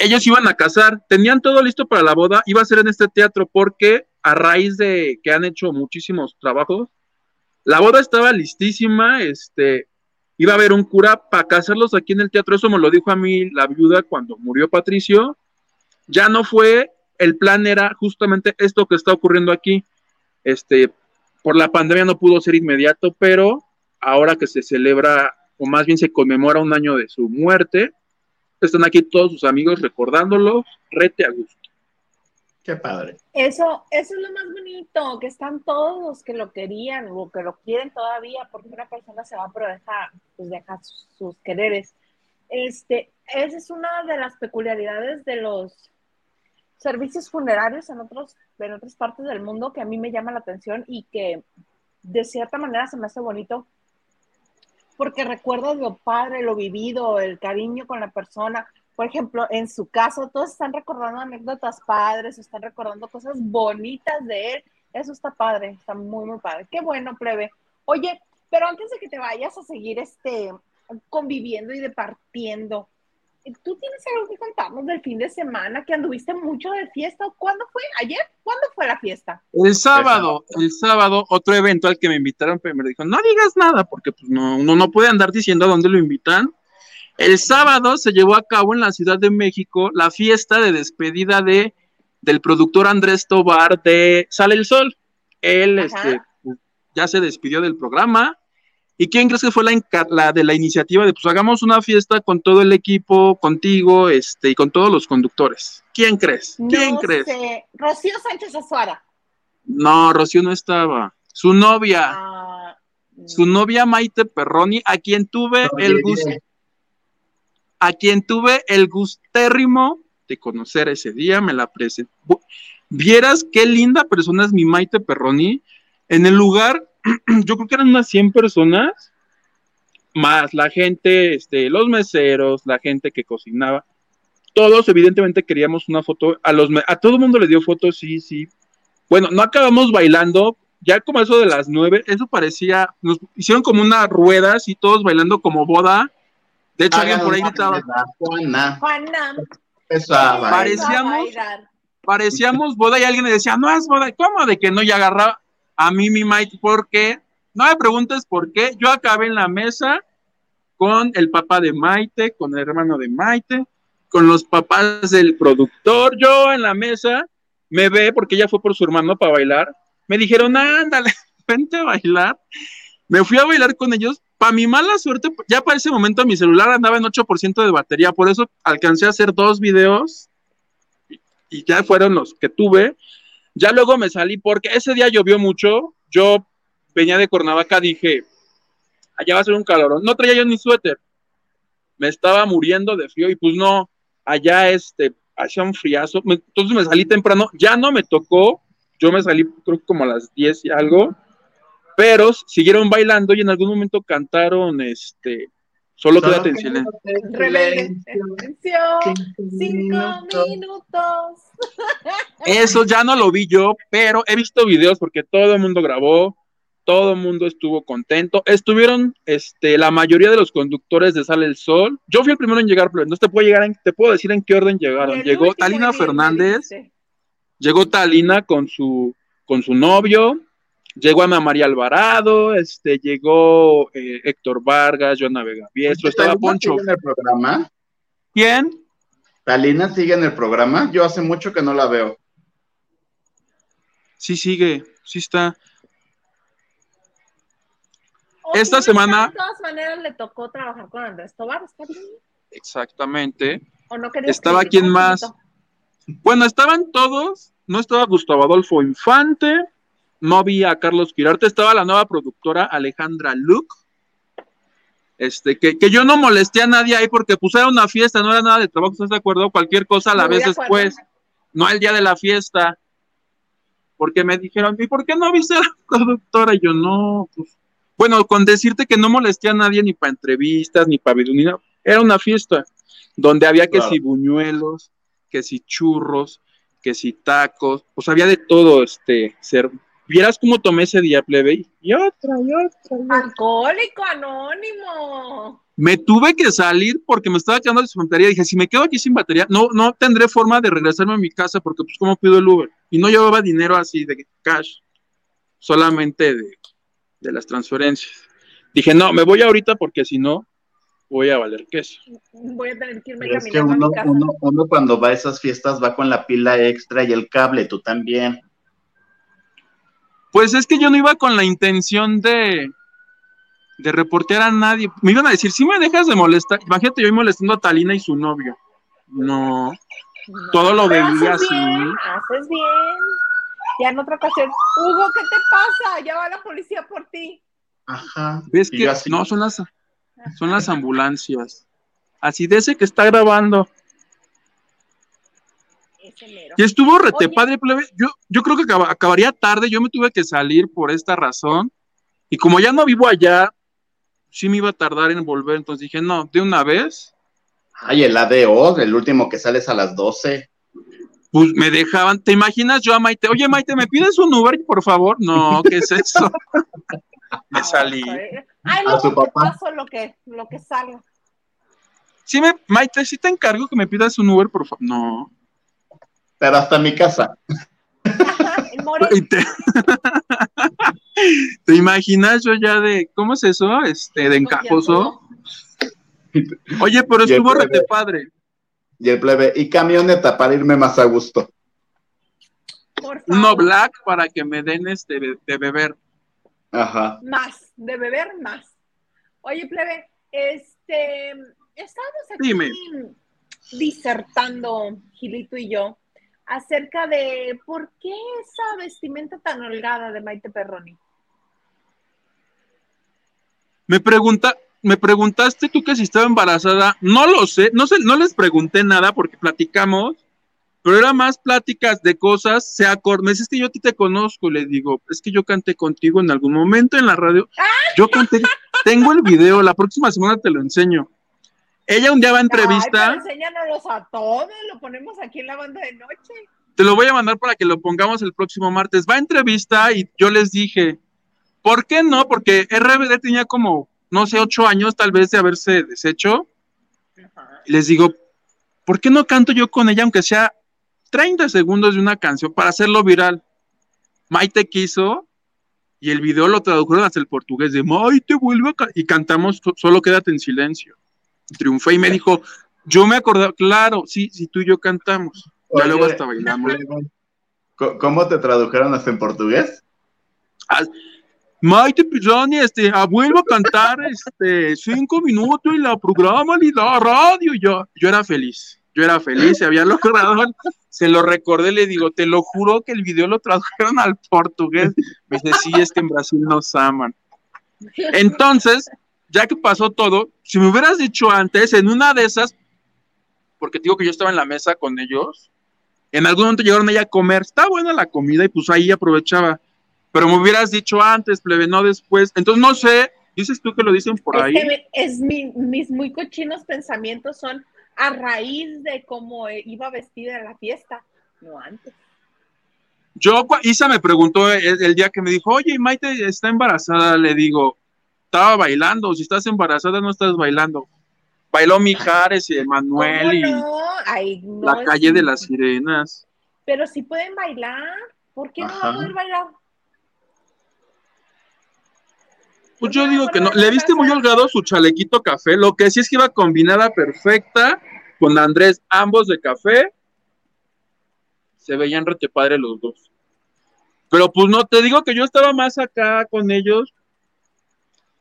Ellos iban a casar, tenían todo listo para la boda, iba a ser en este teatro, porque a raíz de que han hecho muchísimos trabajos, la boda estaba listísima, este, iba a haber un cura para casarlos aquí en el teatro, eso me lo dijo a mí la viuda cuando murió Patricio, ya no fue, el plan era justamente esto que está ocurriendo aquí, este, por la pandemia no pudo ser inmediato, pero ahora que se celebra, o más bien se conmemora un año de su muerte, están aquí todos sus amigos recordándolo, rete a gusto. Qué padre. Eso, eso es lo más bonito, que están todos los que lo querían o que lo quieren todavía, porque una persona se va, pero deja, pues deja sus, quereres. Este, esa es una de las peculiaridades de los servicios funerarios en, otros, en otras partes del mundo que a mí me llama la atención y que de cierta manera se me hace bonito porque recuerdas lo padre, lo vivido, el cariño con la persona, por ejemplo, en su caso, todos están recordando anécdotas padres, están recordando cosas bonitas de él. Eso está padre, está muy, muy padre. Qué bueno, plebe. Oye, pero antes de que te vayas a seguir este, conviviendo y departiendo, ¿tú tienes algo que contarnos del fin de semana que anduviste mucho de fiesta? ¿Cuándo fue? ¿Ayer? ¿Cuándo fue la fiesta? El sábado, el sábado, otro evento al que me invitaron, pero me dijo, no digas nada, porque pues no, uno no puede andar diciendo a dónde lo invitan el sábado se llevó a cabo en la Ciudad de México la fiesta de despedida de, del productor Andrés Tobar de Sale el Sol. Él este, ya se despidió del programa. ¿Y quién crees que fue la, de la iniciativa de pues hagamos una fiesta con todo el equipo, contigo, este, y con todos los conductores? ¿Quién crees? ¿Quién crees? Rocío Sánchez Azuara. No, Rocío no estaba. Su novia. Ah, su novia Maite Perroni, a quien tuve el gusto a quien tuve el gustérrimo de conocer ese día, me la presenté. Vieras qué linda persona es mi Maite Perroni. En el lugar, yo creo que eran unas 100 personas, más la gente, este, los meseros, la gente que cocinaba. Todos, evidentemente, queríamos una foto. A, los, a todo el mundo le dio fotos, sí, sí. Bueno, no acabamos bailando, ya como eso de las nueve, eso parecía, nos hicieron como una rueda, así todos bailando como boda de hecho, alguien por ahí gritaba. Juana. Juana. Parecíamos, parecíamos boda y alguien le decía, no es boda. ¿Cómo de que no? Y agarraba a mí mi Mike, porque no me preguntes por qué. Yo acabé en la mesa con el papá de Maite, con el hermano de Maite, con los papás del productor. Yo en la mesa me ve porque ella fue por su hermano para bailar. Me dijeron, ándale, vente a bailar. Me fui a bailar con ellos para mi mala suerte, ya para ese momento mi celular andaba en 8% de batería, por eso alcancé a hacer dos videos y, ya fueron los que tuve. Ya luego me salí porque ese día llovió mucho. Yo venía de Cuernavaca, dije, allá va a ser un calor. No traía yo ni suéter. Me estaba muriendo de frío y pues no, allá este, hacía un friazo. Entonces me salí temprano. Ya no me tocó. Yo me salí creo como a las 10 y algo pero siguieron bailando y en algún momento cantaron este solo quédate en silencio. cinco minutos. Eso ya no lo vi yo, pero he visto videos porque todo el mundo grabó. todo el mundo estuvo contento. Estuvieron este, la mayoría de los conductores de Sale el Sol. Yo fui el primero en llegar, pero no te puedo llegar en, te puedo decir en qué orden llegaron. Llegó Talina Fernández, llegó Talina con su con su novio, llegó Ana María Alvarado, este, llegó eh, Héctor Vargas, Joana Vega Biestro, estaba Poncho. ¿Sigue en el programa? ¿Quién? ¿Talina sigue en el programa? Yo hace mucho que no la veo. Sí sigue, sí está. Esta semana. De todas maneras le tocó trabajar con Andrés Tobar, ¿está bien? Exactamente. ¿O no Estaba quien más. Bueno, estaban todos. No estaba Gustavo Adolfo Infante. No había Carlos Quirarte. Estaba la nueva productora Alejandra Luke. Este, que, que, yo no molesté a nadie ahí porque pues era una fiesta, no era nada de trabajo, ¿estás de acuerdo? Cualquier cosa a la vez después, no el día de la fiesta. Porque me dijeron, ¿y por qué no viste a la productora? Y yo, no, pues bueno, con decirte que no molesté a nadie ni para entrevistas, ni para video, era una fiesta donde había que si buñuelos, que si churros, que si tacos, pues había de todo, este, ser. Vieras cómo tomé ese día, plebe, y otra, y otra. Y otra. Alcohólico anónimo. Me tuve que salir porque me estaba quedando sin batería. Dije, si me quedo aquí sin batería, no, no tendré forma de regresarme a mi casa porque, pues, ¿cómo pido el Uber? Y no llevaba dinero así de cash, solamente de de las transferencias. Dije, no, me voy ahorita porque si no, voy a valer queso. Voy a tener que irme Pero es que uno, uno, uno, cuando va a esas fiestas va con la pila extra y el cable, tú también. Pues es que yo no iba con la intención de, de reportear a nadie. Me iban a decir, si me dejas de molestar, imagínate yo molestando a Talina y su novio. No, todo lo veía así. haces bien ya en otra ocasión, Hugo, ¿qué te pasa? Ya va la policía por ti. Ajá. ¿Ves que no son las son las ambulancias? Así de ese que está grabando. Y estuvo rete padre, yo, yo creo que acabaría tarde, yo me tuve que salir por esta razón. Y como ya no vivo allá, sí me iba a tardar en volver, entonces dije, no, de una vez. Ay, el ADO, el último que sales a las 12 pues me dejaban, ¿te imaginas yo a Maite? Oye, Maite, ¿me pides un Uber, por favor? No, ¿qué es eso? me salí. Ay, a su papá. Paso lo que, lo que salga. Sí, me, Maite, sí te encargo que me pidas un Uber, por favor. No. Pero hasta mi casa. te... ¿Te imaginas yo ya de, ¿cómo es eso? Este, de encajoso. Oye, pero estuvo rete padre y el plebe, y camioneta para irme más a gusto. Uno black para que me den este de, beber. Ajá. Más, de beber más. Oye, plebe, este, estamos aquí disertando, Gilito y yo, acerca de por qué esa vestimenta tan holgada de Maite Perroni. Me pregunta, me preguntaste tú que si estaba embarazada, no lo sé, no sé, no les pregunté nada porque platicamos, pero era más pláticas de cosas, se acordó, me dices que yo a ti te conozco, le digo, es que yo canté contigo en algún momento en la radio, yo canté, tengo el video, la próxima semana te lo enseño. Ella un día va a entrevista. Ay, enséñanos a todos, lo ponemos aquí en la banda de noche. Te lo voy a mandar para que lo pongamos el próximo martes. Va a entrevista y yo les dije, ¿por qué no? Porque RBD tenía como no sé, ocho años tal vez de haberse deshecho. les digo, ¿por qué no canto yo con ella, aunque sea 30 segundos de una canción para hacerlo viral? Maite quiso y el video lo tradujeron hasta el portugués de Maite vuelve y cantamos Solo quédate en silencio. Triunfé y me dijo, yo me acordaba, claro, sí, sí, tú y yo cantamos. ya luego hasta bailamos. ¿Cómo te tradujeron hasta en portugués? Ah, Maite Pirrani, este, vuelvo a cantar este, cinco minutos y la programa y la radio. Yo, yo era feliz, yo era feliz, se había logrado, se lo recordé, le digo, te lo juro que el video lo tradujeron al portugués. Me dice, sí, es que en Brasil nos aman. Entonces, ya que pasó todo, si me hubieras dicho antes, en una de esas, porque digo que yo estaba en la mesa con ellos, en algún momento llegaron ahí a comer, está buena la comida y pues ahí aprovechaba pero me hubieras dicho antes, plebe, no después. Entonces, no sé, dices tú que lo dicen por ahí. es mis muy cochinos pensamientos son a raíz de cómo iba vestida en la fiesta, no antes. Yo, Isa me preguntó el, el día que me dijo, oye, Maite está embarazada, le digo, estaba bailando, si estás embarazada no estás bailando. Bailó Mijares y Emanuel ¿Cómo y no? Ay, no la calle de las sirenas. Pero sí pueden bailar. ¿Por qué no va Ajá. a poder bailar? Pues yo digo que no. Le viste muy holgado su chalequito café. Lo que sí es que iba combinada perfecta con Andrés, ambos de café. Se veían rete padre los dos. Pero pues no, te digo que yo estaba más acá con ellos.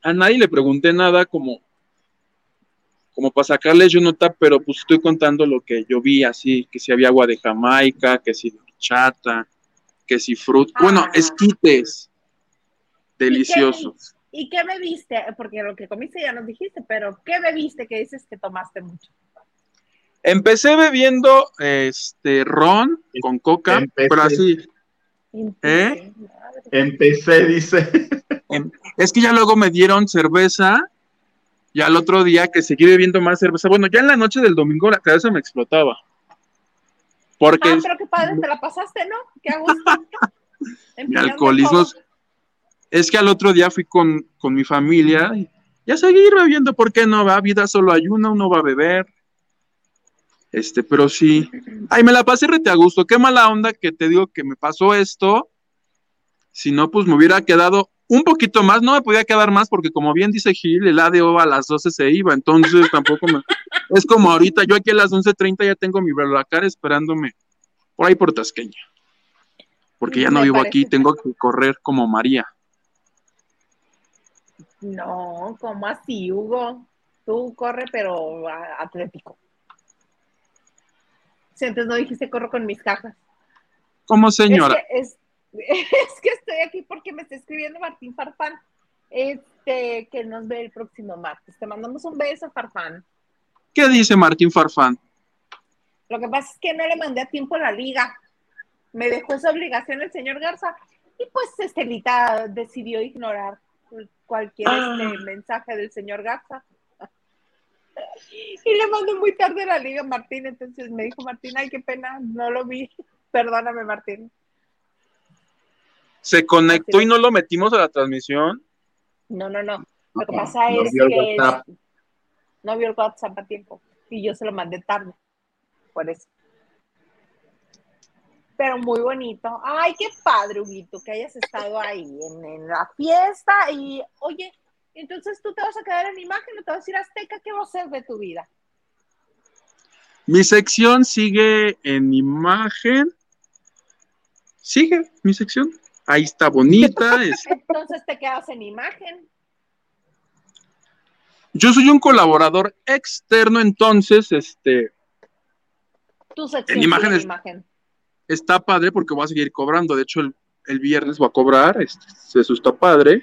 A nadie le pregunté nada como, como para sacarles yo nota, pero pues estoy contando lo que yo vi así, que si había agua de Jamaica, que si chata, que si fruta, bueno, Ah. esquites. Deliciosos. ¿Y qué bebiste? Porque lo que comiste ya nos dijiste, pero ¿qué bebiste que dices que tomaste mucho? Empecé bebiendo este ron con coca, Empecé. pero así. ¿Eh? Empecé, dice. Es que ya luego me dieron cerveza y al otro día que seguí bebiendo más cerveza. Bueno, ya en la noche del domingo la cabeza me explotaba. Porque Ah, pero qué padre, te la pasaste, ¿no? Qué a gusto. mi alcoholismo es que al otro día fui con, con mi familia y ya seguir bebiendo, ¿por qué no? Va, vida solo hay una, uno va a beber. Este, pero sí. Ay, me la pasé rete a gusto. Qué mala onda que te digo que me pasó esto. Si no, pues me hubiera quedado un poquito más. No me podía quedar más porque, como bien dice Gil, el ADO a las 12 se iba. Entonces tampoco me. Es como ahorita, yo aquí a las 11:30 ya tengo mi Blablacar esperándome por ahí por Tasqueña. Porque ya no Me vivo aquí, tengo que correr como María. No, ¿cómo así, Hugo? Tú corre, pero atlético. Sí, entonces no dijiste corro con mis cajas. Como señora. Es que, es, es que estoy aquí porque me está escribiendo Martín Farfán, este, que nos ve el próximo martes. Te mandamos un beso, Farfán. ¿Qué dice Martín Farfán? Lo que pasa es que no le mandé a tiempo la liga. Me dejó esa obligación el señor Garza y pues Estelita decidió ignorar cualquier Ah. este, mensaje del señor Garza. Y le mandé muy tarde la liga a Martín, entonces me dijo Martín, ay, qué pena, no lo vi. Perdóname, Martín. ¿Se conectó y no lo metimos a la transmisión? No, no, no. Lo que pasa No es que no vio el WhatsApp a tiempo y yo se lo mandé tarde, por eso. Pero muy bonito. Ay, qué padre, Huguito, que hayas estado ahí en, en la fiesta. Y, oye, entonces tú te vas a quedar en imagen o te vas a ir a Azteca. ¿Qué va a ser de tu vida? Mi sección sigue en imagen. Sigue mi sección. Ahí está bonita. es- Entonces te quedas en imagen. Yo soy un colaborador externo, entonces, este, Tu sección En imagen en es- imagen. está padre porque voy a seguir cobrando. De hecho, el, el viernes voy a cobrar. Este, eso está padre.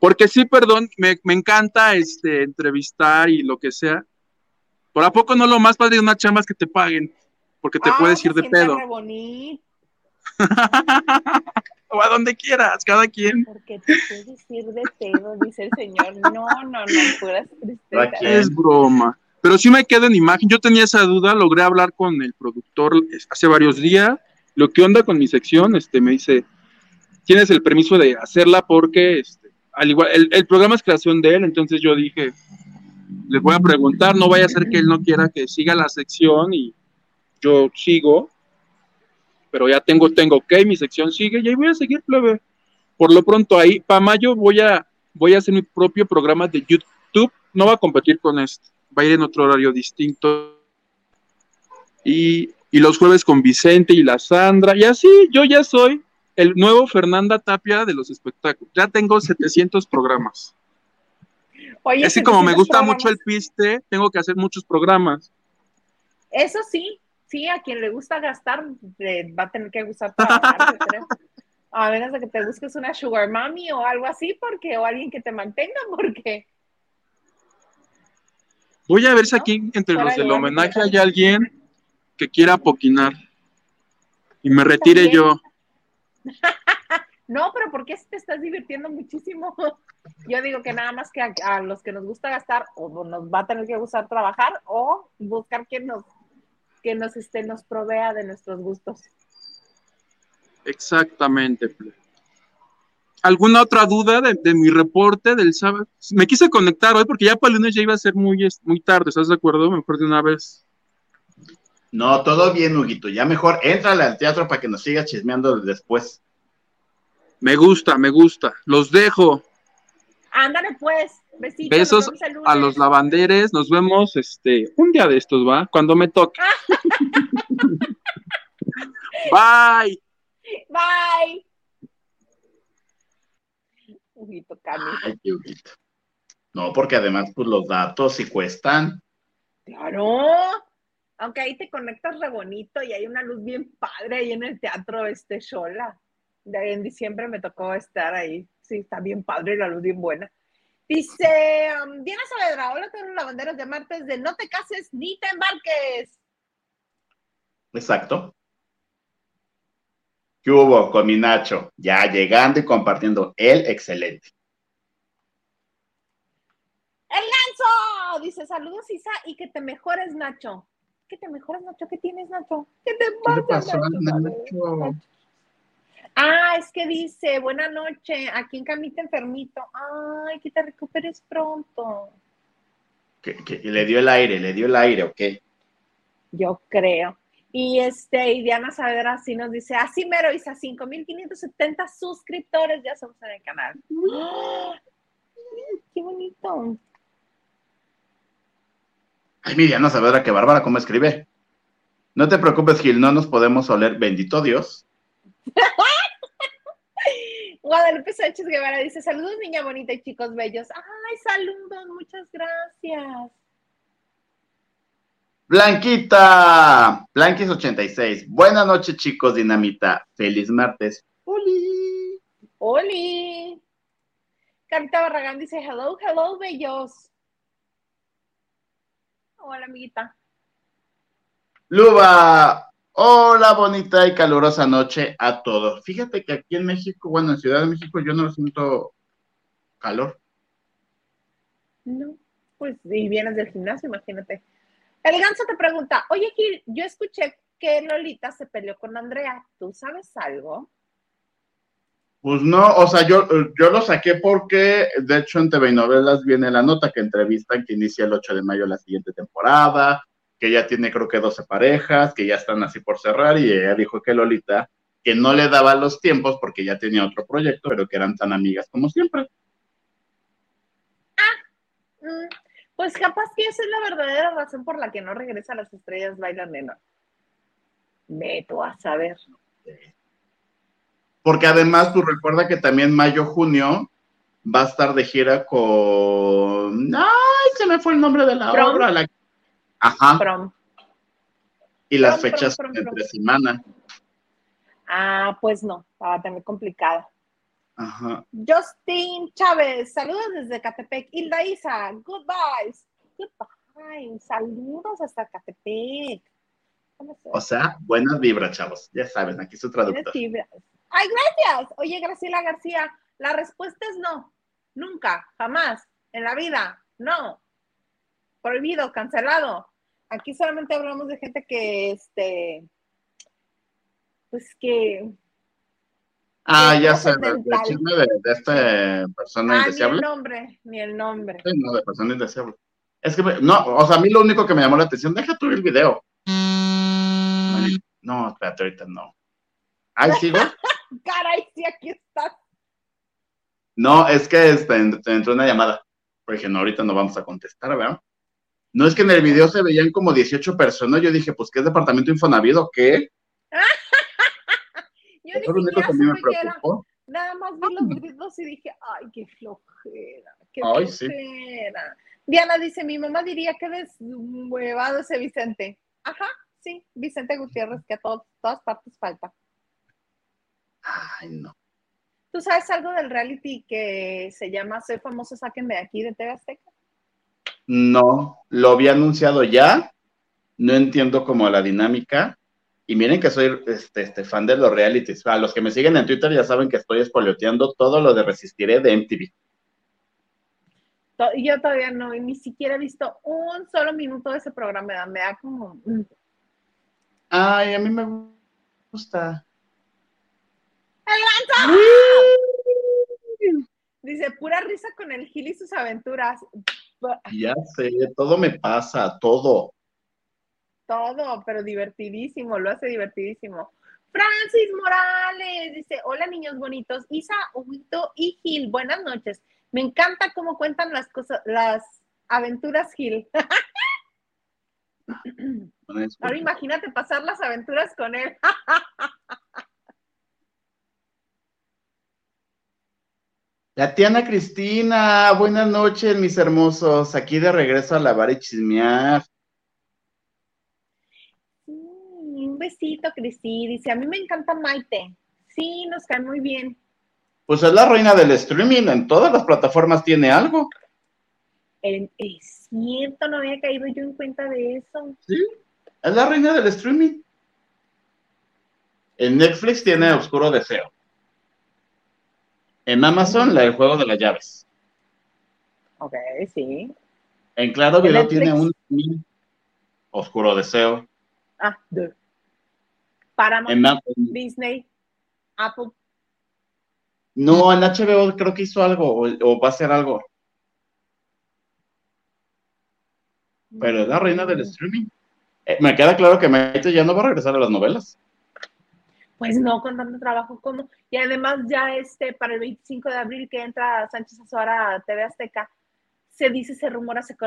Porque sí, perdón, me, me encanta este, entrevistar y lo que sea. Por a poco no lo más padre de una chamba es que te paguen. Porque te Ah, puedes se ir de pedo. bonito, o a donde quieras, cada quien. porque te puedes ir de pedo, dice el señor. No, no, no, puras tristeza. Aquí. Es broma. Pero sí me quedo en imagen. Yo tenía esa duda, logré hablar con el productor hace varios días. Lo que onda con mi sección, este, me dice, tienes el permiso de hacerla porque, este, al igual, el, el programa es creación de él, entonces yo dije, les voy a preguntar, no vaya a ser que él no quiera que siga la sección y yo sigo, pero ya tengo, tengo, ok, mi sección sigue y ahí voy a seguir, plebe. Por lo pronto ahí, para mayo voy a, voy a hacer mi propio programa de YouTube, no va a competir con este, va a ir en otro horario distinto. Y, y los jueves con Vicente y la Sandra, y así yo ya soy el nuevo Fernanda Tapia de los espectáculos. Ya tengo 700 programas. Oye, que como me 700 gusta mucho el piste, tengo que hacer muchos programas. Eso sí, sí, a quien le gusta gastar, le va a tener que gustar trabajar, creo. A menos de que te busques una sugar mommy o algo así, porque, o alguien que te mantenga, porque Voy a ver si ¿No? aquí entre los del homenaje hay alguien que quiera poquinar. Y me retire También. yo. no, pero porque te estás divirtiendo muchísimo. Yo digo que nada más que a, a los que nos gusta gastar, o nos va a tener que gustar trabajar, o buscar quien nos, que nos, este, nos provea de nuestros gustos. Exactamente. ¿Alguna otra duda de, mi reporte del sábado? Me quise conectar hoy porque ya para el lunes ya iba a ser muy, muy tarde, ¿estás de acuerdo? Mejor de una vez. No, todo bien, Huguito. Ya mejor éntrale al teatro para que nos sigas chismeando después. Me gusta, me gusta. Los dejo. Ándale pues. Besitos, Besos a los lavanderes. Nos vemos este un día de estos, ¿va? Cuando me toque. Bye. Bye. No, porque además, pues los datos sí cuestan. Claro. Aunque ahí te conectas re bonito y hay una luz bien padre ahí en el teatro este Shola. En diciembre me tocó estar ahí. Sí, está bien padre la luz bien buena. Dice um, Diana Saavedra, hola todos los lavanderos de martes de no te cases ni te embarques. Exacto. ¿Qué hubo con mi Nacho? Ya llegando y compartiendo. el excelente. ¡El ganso! Dice, saludos Isa y que te mejores, Nacho. ¿Qué te mejores, Nacho? ¿Qué tienes, Nacho? ¿Qué te pasa, Nacho? Ah, es que dice, buena noche, aquí en camita enfermito. Ay, que te recuperes pronto. Que, le dio el aire, le dio el aire, ¿ok? Yo creo. Y este, y Diana Saavedra así nos dice, así mero, Isa, 5.570 suscriptores ya somos en el canal. ¡Qué bonito! Ay, mi Diana Saavedra, qué bárbara, ¿cómo escribe? No te preocupes, Gil, no nos podemos oler, bendito Dios. Guadalupe Sánchez Guevara dice, saludos niña bonita y chicos bellos. Ay, saludos, muchas gracias. Blanquita, Blanquis86. Buenas noches, chicos, Dinamita. Feliz martes. Oli. Oli. Carita Barragán dice, hello, hello, bellos. Hola, amiguita. Luba, hola, bonita y calurosa noche a todos. Fíjate que aquí en México, bueno, en Ciudad de México, yo no siento calor. No, pues, y vienes del gimnasio, imagínate. El ganso te pregunta, oye Gil, yo escuché que Lolita se peleó con Andrea, ¿tú sabes algo? Pues no, o sea, yo, yo lo saqué porque, de hecho, en TV Novelas viene la nota que entrevistan que inicia el 8 de mayo la siguiente temporada, que ya tiene creo que 12 parejas, que ya están así por cerrar, y ella dijo que Lolita, que no le daba los tiempos porque ya tenía otro proyecto, pero que eran tan amigas como siempre. Ah, mm, pues capaz que esa es la verdadera razón por la que no regresa a las estrellas bailan nena. Neto a saber. Porque además tú recuerda que también mayo, junio va a estar de gira con. ¡Ay! Se me fue el nombre de la obra. La... Ajá. Y las fechas entre semana. Ah, pues no, va a tener complicada. Justin Chávez, saludos desde Catepec. Hilda Isa, goodbyes. Goodbye. Saludos hasta Catepec. O sea, buenas vibras, chavos. Ya saben, aquí su traductor. Ay, gracias. Oye, Graciela García, la respuesta es no. Nunca, jamás, en la vida, no. Prohibido, cancelado. Aquí solamente hablamos de gente que, este, pues que Ah, ya sé, de, chisme de, de esta persona ah, indeseable. Ni el nombre, ni el nombre. Sí, no, de persona indeseable. Es que, no, o sea, a mí lo único que me llamó la atención, deja tú el video. No, espérate, ahorita no. ¿Ahí sigo? Caray, sí, aquí estás. No, es que este, entró una llamada. Por ejemplo, no, ahorita no vamos a contestar, ¿verdad? No es que en el video se veían como 18 personas. Yo dije, pues, ¿qué es departamento Infonavido? ¿Qué? Yo ni siquiera que era. Nada más vi los gritos y dije, ay, qué flojera, qué flojera. Diana dice, mi mamá diría que deshuevado ese Vicente. Ajá, sí, Vicente Gutiérrez, que a todas partes falta. Ay, no. ¿Tú sabes algo del reality que se llama Soy famoso, sáquenme de aquí, de TV Azteca? No, lo había anunciado ya. No entiendo cómo la dinámica. Y miren que soy este, este, fan de los realities. A los que me siguen en Twitter ya saben que estoy espoleoteando todo lo de Resistiré de MTV. Yo todavía no, ni siquiera he visto un solo minuto de ese programa. Me da como. Mm. Ay, a mí me gusta. ¡El! Dice, pura risa con el Gil y sus aventuras. Ya sé, todo me pasa, todo. Todo, pero divertidísimo, lo hace divertidísimo. Francis Morales dice, hola niños bonitos, Isa, Huguito y Gil, buenas noches. Me encanta cómo cuentan las cosas, las aventuras Gil. Ahora imagínate pasar las aventuras con él. Tatiana Cristina, buenas noches, mis hermosos. Aquí de regreso a lavar y chismear. un besito, Cristi. Dice, a mí me encanta Maite. Sí, nos cae muy bien. Pues es la reina del streaming. En todas las plataformas tiene algo. es cierto, no había caído yo en cuenta de eso. Sí, es la reina del streaming. En Netflix tiene Oscuro Deseo. En Amazon, la del juego de las llaves. Ok, sí. En Claro Video tiene un Oscuro Deseo. Ah, de. Paramount, Disney, Apple. No, en HBO creo que hizo algo o, va a hacer algo. Pero es la reina del streaming. Eh, me queda claro que Maite ya no va a regresar a las novelas. Pues no, con tanto trabajo como. Y además, ya este, para el 25 de abril que entra Sánchez Azuara a TV Azteca, se dice, se rumora, se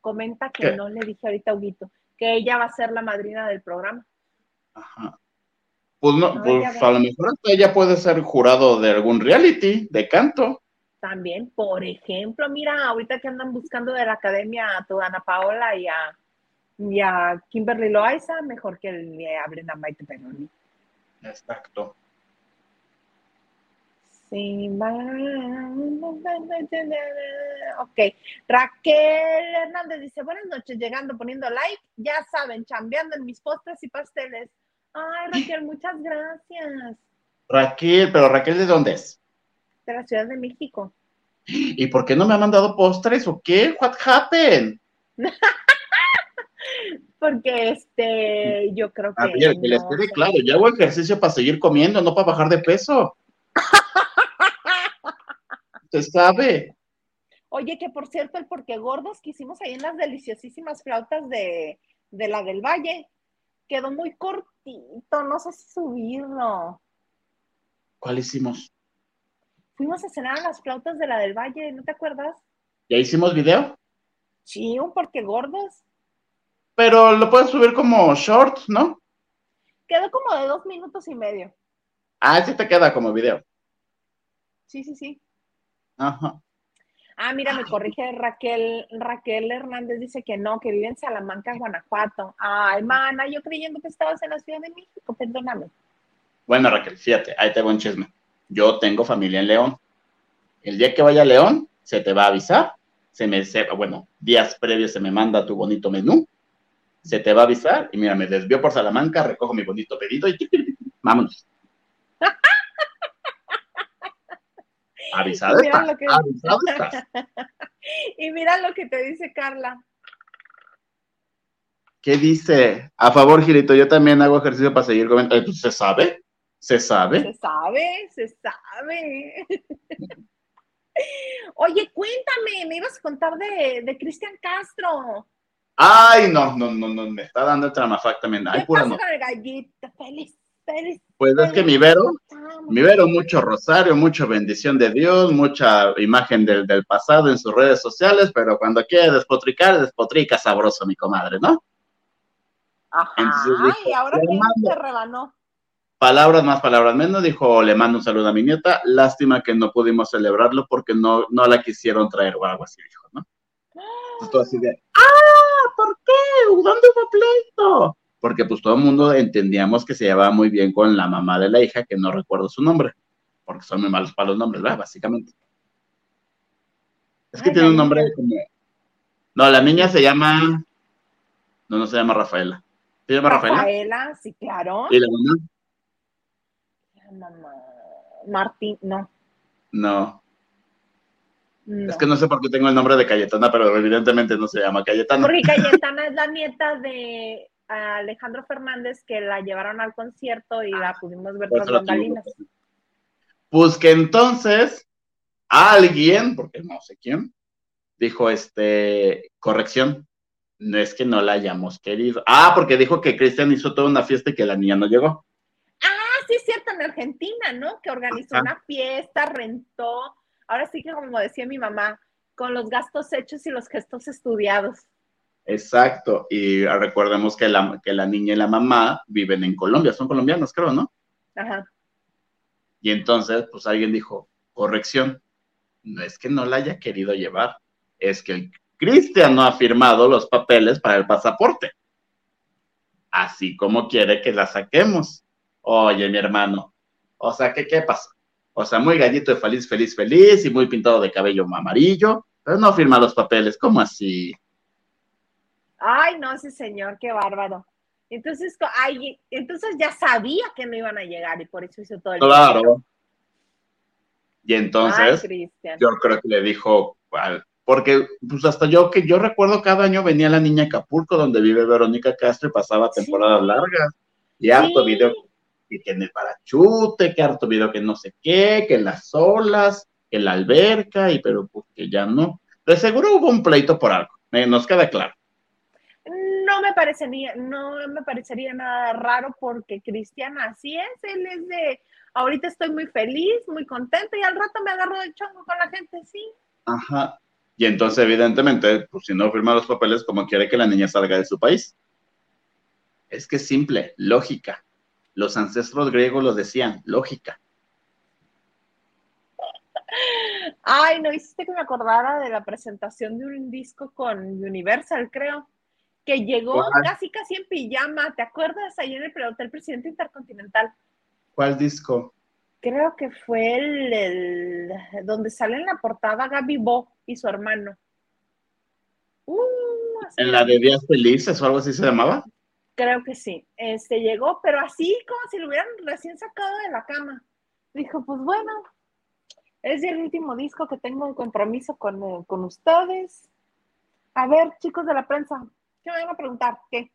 comenta que no le dije ahorita a Huguito, que ella va a ser la madrina del programa. Ajá. Pues no, pues a lo mejor ella puede ser jurado de algún reality de canto. También, por ejemplo, mira, ahorita que andan buscando de la academia a tu Ana Paola y a, y a Kimberly Loaiza, mejor que le abren a Maite Peroni. Exacto. Sí, ok. Raquel Hernández dice, buenas noches, llegando, poniendo like, ya saben, chambeando en mis postres y pasteles. Ay, Raquel, muchas gracias. Raquel, pero Raquel, ¿de dónde es? De la Ciudad de México. ¿Y por qué no me ha mandado postres o qué? What happened? porque este, yo creo que. A ver, que les quede claro, yo hago ejercicio para seguir comiendo, no para bajar de peso. Se sabe. Oye, que por cierto, el porque gordos que hicimos ahí en las deliciosísimas flautas de, de la del Valle, quedó muy cortito, no sé si subirlo. ¿Cuál hicimos? Fuimos a cenar a las flautas de la del Valle, ¿no te acuerdas? ¿Ya hicimos video? Sí, un porque gordos pero lo puedes subir como short, ¿no? Quedó como de dos minutos y medio. Ah, sí te queda como video. Sí, sí, sí. Ajá. Ah, mira, me corrige Raquel, Raquel Hernández dice que no, que vive en Salamanca, Guanajuato. Ay, mana, yo creyendo que estabas en la Ciudad de México, perdóname. Bueno, Raquel, fíjate, ahí te voy un chisme. Yo tengo familia en León. El día que vaya a León, se te va a avisar. Se me, bueno, días previos se me manda tu bonito menú se te va a avisar y mira, me desvío por Salamanca, recojo mi bonito pedido y vámonos. Avisado está, avisado Y mira lo que te dice Carla. ¿Qué dice? A favor, Gilito, yo también hago ejercicio para seguir. Eh, pues, ¿Se sabe? ¿Se sabe? Se sabe, se sabe. Oye, cuéntame, me ibas a contar de, de Cristian Castro. Ay, no, no, no, no, me está dando el tramafac también. Ay, pura no. Feliz, feliz. Pues es que mi Vero, mi Vero, mucho rosario, mucha bendición de Dios, mucha imagen del, del pasado en sus redes sociales, pero cuando quiere despotricar, despotrica sabroso, mi comadre, ¿no? Ajá, y ahora que se rebanó. Palabras más, palabras menos, dijo, le mando un saludo a mi nieta, lástima que no pudimos celebrarlo porque no, no la quisieron traer o algo así, dijo, ¿no? Entonces, así de, ¡ah! ¿Por qué? ¿Dónde fue pleito? Porque pues todo el mundo entendíamos que se llevaba muy bien con la mamá de la hija, que no recuerdo su nombre, porque son muy malos para los nombres, ¿verdad? Básicamente. Es que tiene un nombre como... No, la niña se llama... No, no se llama Rafaela. ¿Se llama Rafaela? Rafaela, sí, claro. ¿Y la mamá? La mamá... Martín, no. No. Es que no sé por qué tengo el nombre de Cayetana, pero evidentemente no se llama Cayetana. Porque Cayetana es la nieta de Alejandro Fernández que la llevaron al concierto y la pudimos ver por bambalinas. Pues que entonces alguien, porque no sé quién, dijo, este, corrección, no es que no la hayamos querido. Ah, porque dijo que Cristian hizo toda una fiesta y que la niña no llegó. Ah, sí es cierto, en Argentina, ¿no? Que organizó Ajá. una fiesta, rentó. Ahora sí que como decía mi mamá, con los gastos hechos y los gestos estudiados. Exacto. Y recordemos que la, que la niña y la mamá viven en Colombia, son colombianos, creo, ¿no? Ajá. Y entonces, pues alguien dijo, corrección, no es que no la haya querido llevar, es que el Cristian no ha firmado los papeles para el pasaporte. Así como quiere que la saquemos. Oye, mi hermano, o sea, ¿qué, qué pasa? O sea, muy gallito de feliz, feliz, feliz y muy pintado de cabello amarillo, pero no firma los papeles, ¿cómo así? Ay, no, ese señor, qué bárbaro. Entonces, ay, entonces ya sabía que no iban a llegar y por eso hizo todo el Claro. Y entonces, yo creo que le dijo, "Cuál?". porque pues hasta yo que yo recuerdo cada año venía la niña Acapulco donde vive Verónica Castro y pasaba Sí. temporadas largas y harto Sí. video y que en el parachute, que harto video que no sé qué, que en las olas, que en la alberca y pero pues que ya no. De seguro hubo un pleito por algo, eh, nos queda claro. No me parecería, no me parecería nada raro porque Cristian así es, él es de, ahorita estoy muy feliz, muy contento y al rato me agarro de chongo con la gente, sí. Ajá. Y entonces, evidentemente, pues si no firma los papeles, como quiere que la niña salga de su país? Es que es simple, lógica. Los ancestros griegos lo decían, lógica. Ay, no hiciste que me acordara de la presentación de un disco con Universal, creo, que llegó ¿Cuál? casi casi en pijama, ¿te acuerdas? Ahí en el Hotel Presidente Intercontinental. ¿Cuál disco? Creo que fue el, el- donde sale en la portada Gaby Bo y su hermano. Uh, ¿En la de Días Felices o algo así se llamaba? Creo que sí. Este llegó, pero así como si lo hubieran recién sacado de la cama. Dijo, pues bueno, es el último disco que tengo un compromiso con, eh, con ustedes. A ver, chicos de la prensa, ¿qué me van a preguntar? ¿Qué?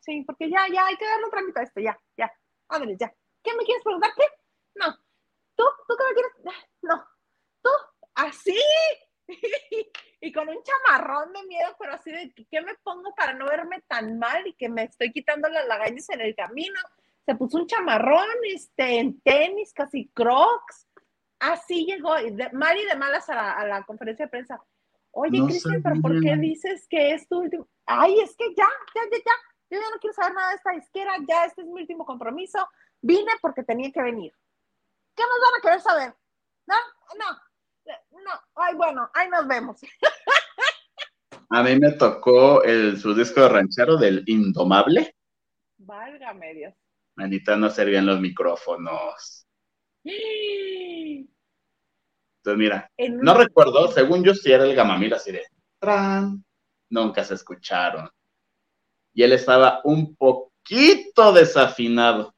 Sí, porque ya, ya, hay que darle un trámite a esto, ya, ya. Ándale, ya. ¿Qué me quieres preguntar? ¿Qué? No. ¿Tú? ¿Tú qué me quieres? No. ¿Tú? ¿Así? y con un chamarrón de miedo, pero así de ¿qué me pongo para no verme tan mal y que me estoy quitando las lagañas en el camino? Se puso un chamarrón, este, en tenis, casi crocs. Así llegó, y de, mal y de malas a la, a la conferencia de prensa. Oye, No Cristian, ¿pero por qué dices que es tu último? Ay, es que ya, ya, ya, ya. Yo ya no quiero saber nada de esta disquera, ya este es mi último compromiso. Vine porque tenía que venir. ¿Qué nos van a querer saber? No, no, no. Ay, bueno, ahí nos vemos. A mí me tocó el, su disco de ranchero del Indomable. Válgame Dios. Manita, no servían los micrófonos. Entonces, mira, En no un- recuerdo, según yo sí era el gamamil así de tran, nunca se escucharon. Y él estaba un poquito desafinado.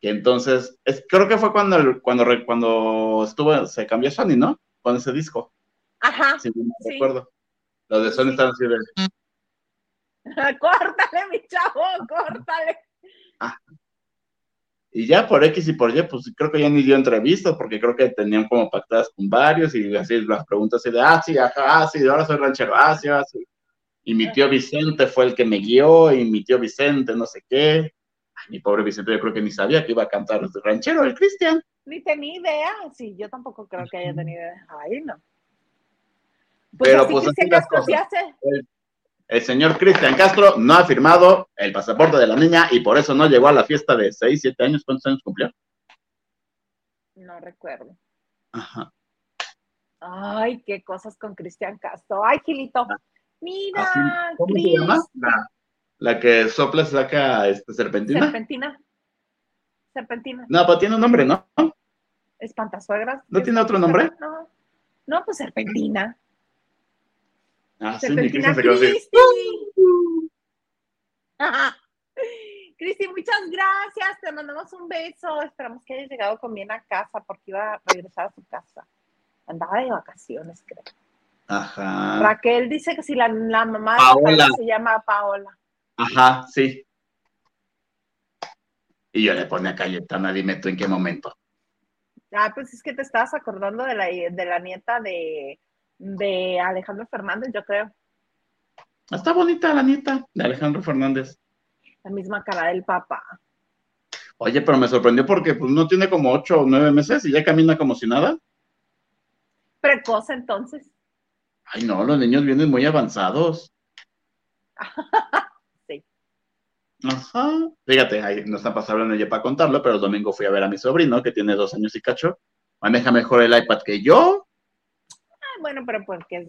Y entonces, es, creo que fue cuando, cuando, re- cuando estuvo, se cambió Sony, ¿no? Con ese disco, Ajá. si no me Sí. recuerdo. Los de Sony Sí. estaban así de, córtale, mi chavo, córtale. y ya por X y por Y, pues creo que ya ni dio entrevistas, porque creo que tenían como pactadas con varios, y así las preguntas así de, ah, sí, ajá, ah, sí, ahora soy ranchero, ah, sí, ah, sí. Y mi tío Vicente fue el que me guió, y mi tío Vicente, no sé qué. Ay, mi pobre Vicente, yo creo que ni sabía que iba a cantar el ranchero, el Cristian. Ni tenía idea. Sí, yo tampoco creo que haya tenido idea. Ay, no. Pues Pero así pues así se las se cosas. El señor Cristian Castro no ha firmado el pasaporte de la niña y por eso no llegó a la fiesta de 6, 7 años. ¿Cuántos años cumplió? No recuerdo. Ajá. Ay, qué cosas con Cristian Castro. Ay, Gilito. Mira, Así, ¿Cómo se Cris. llama? La, la que sopla saca este, serpentina. Serpentina. Serpentina. No, pero tiene un nombre, ¿no? Espantasuegras. ¿No tiene otro nombre? No. No, pues serpentina. Ah, sí, Serpentina así. Cristi. Cristi, muchas gracias. Te mandamos un beso. Esperamos que hayas llegado con bien a casa porque iba a regresar a su casa. Andaba de vacaciones, creo. Ajá. Raquel dice que si la, la mamá de Paola. Se llama Paola. Ajá, sí. Y yo le pone a Cayetana, dime tú en qué momento. Ah, pues es que te estabas acordando de la, de la nieta de, de Alejandro Fernández, yo creo. Está bonita la nieta de Alejandro Fernández. La misma cara del papá. Oye, pero me sorprendió porque pues no tiene como ocho o nueve meses y ya camina como si nada. Precoz entonces. Ay, no, los niños vienen muy avanzados. Ajá. Fíjate, ahí no está pasando ya para contarlo, pero el domingo fui a ver a mi sobrino que tiene dos años y cacho. Maneja mejor el iPad que yo. Ah, bueno, pero porque es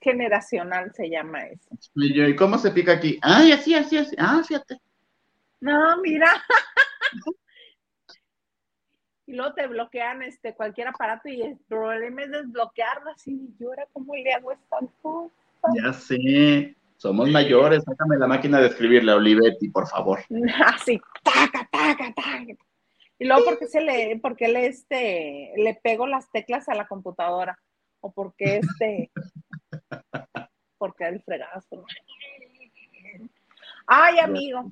generacional se llama eso. Y yo, ¿y cómo se pica aquí? Ay, así, así, así. Ah, fíjate. No, mira. y luego te bloquean este cualquier aparato y el problema es desbloquearlo así. Y ahora cómo le hago esta cosa. Ya sé. Somos mayores. Sácame la máquina de escribirle a Olivetti, por favor. Así, taca, taca, taca. Y luego porque se le, porque le este, le pego las teclas a la computadora. O porque este, porque el fregazo. Ay, amigo,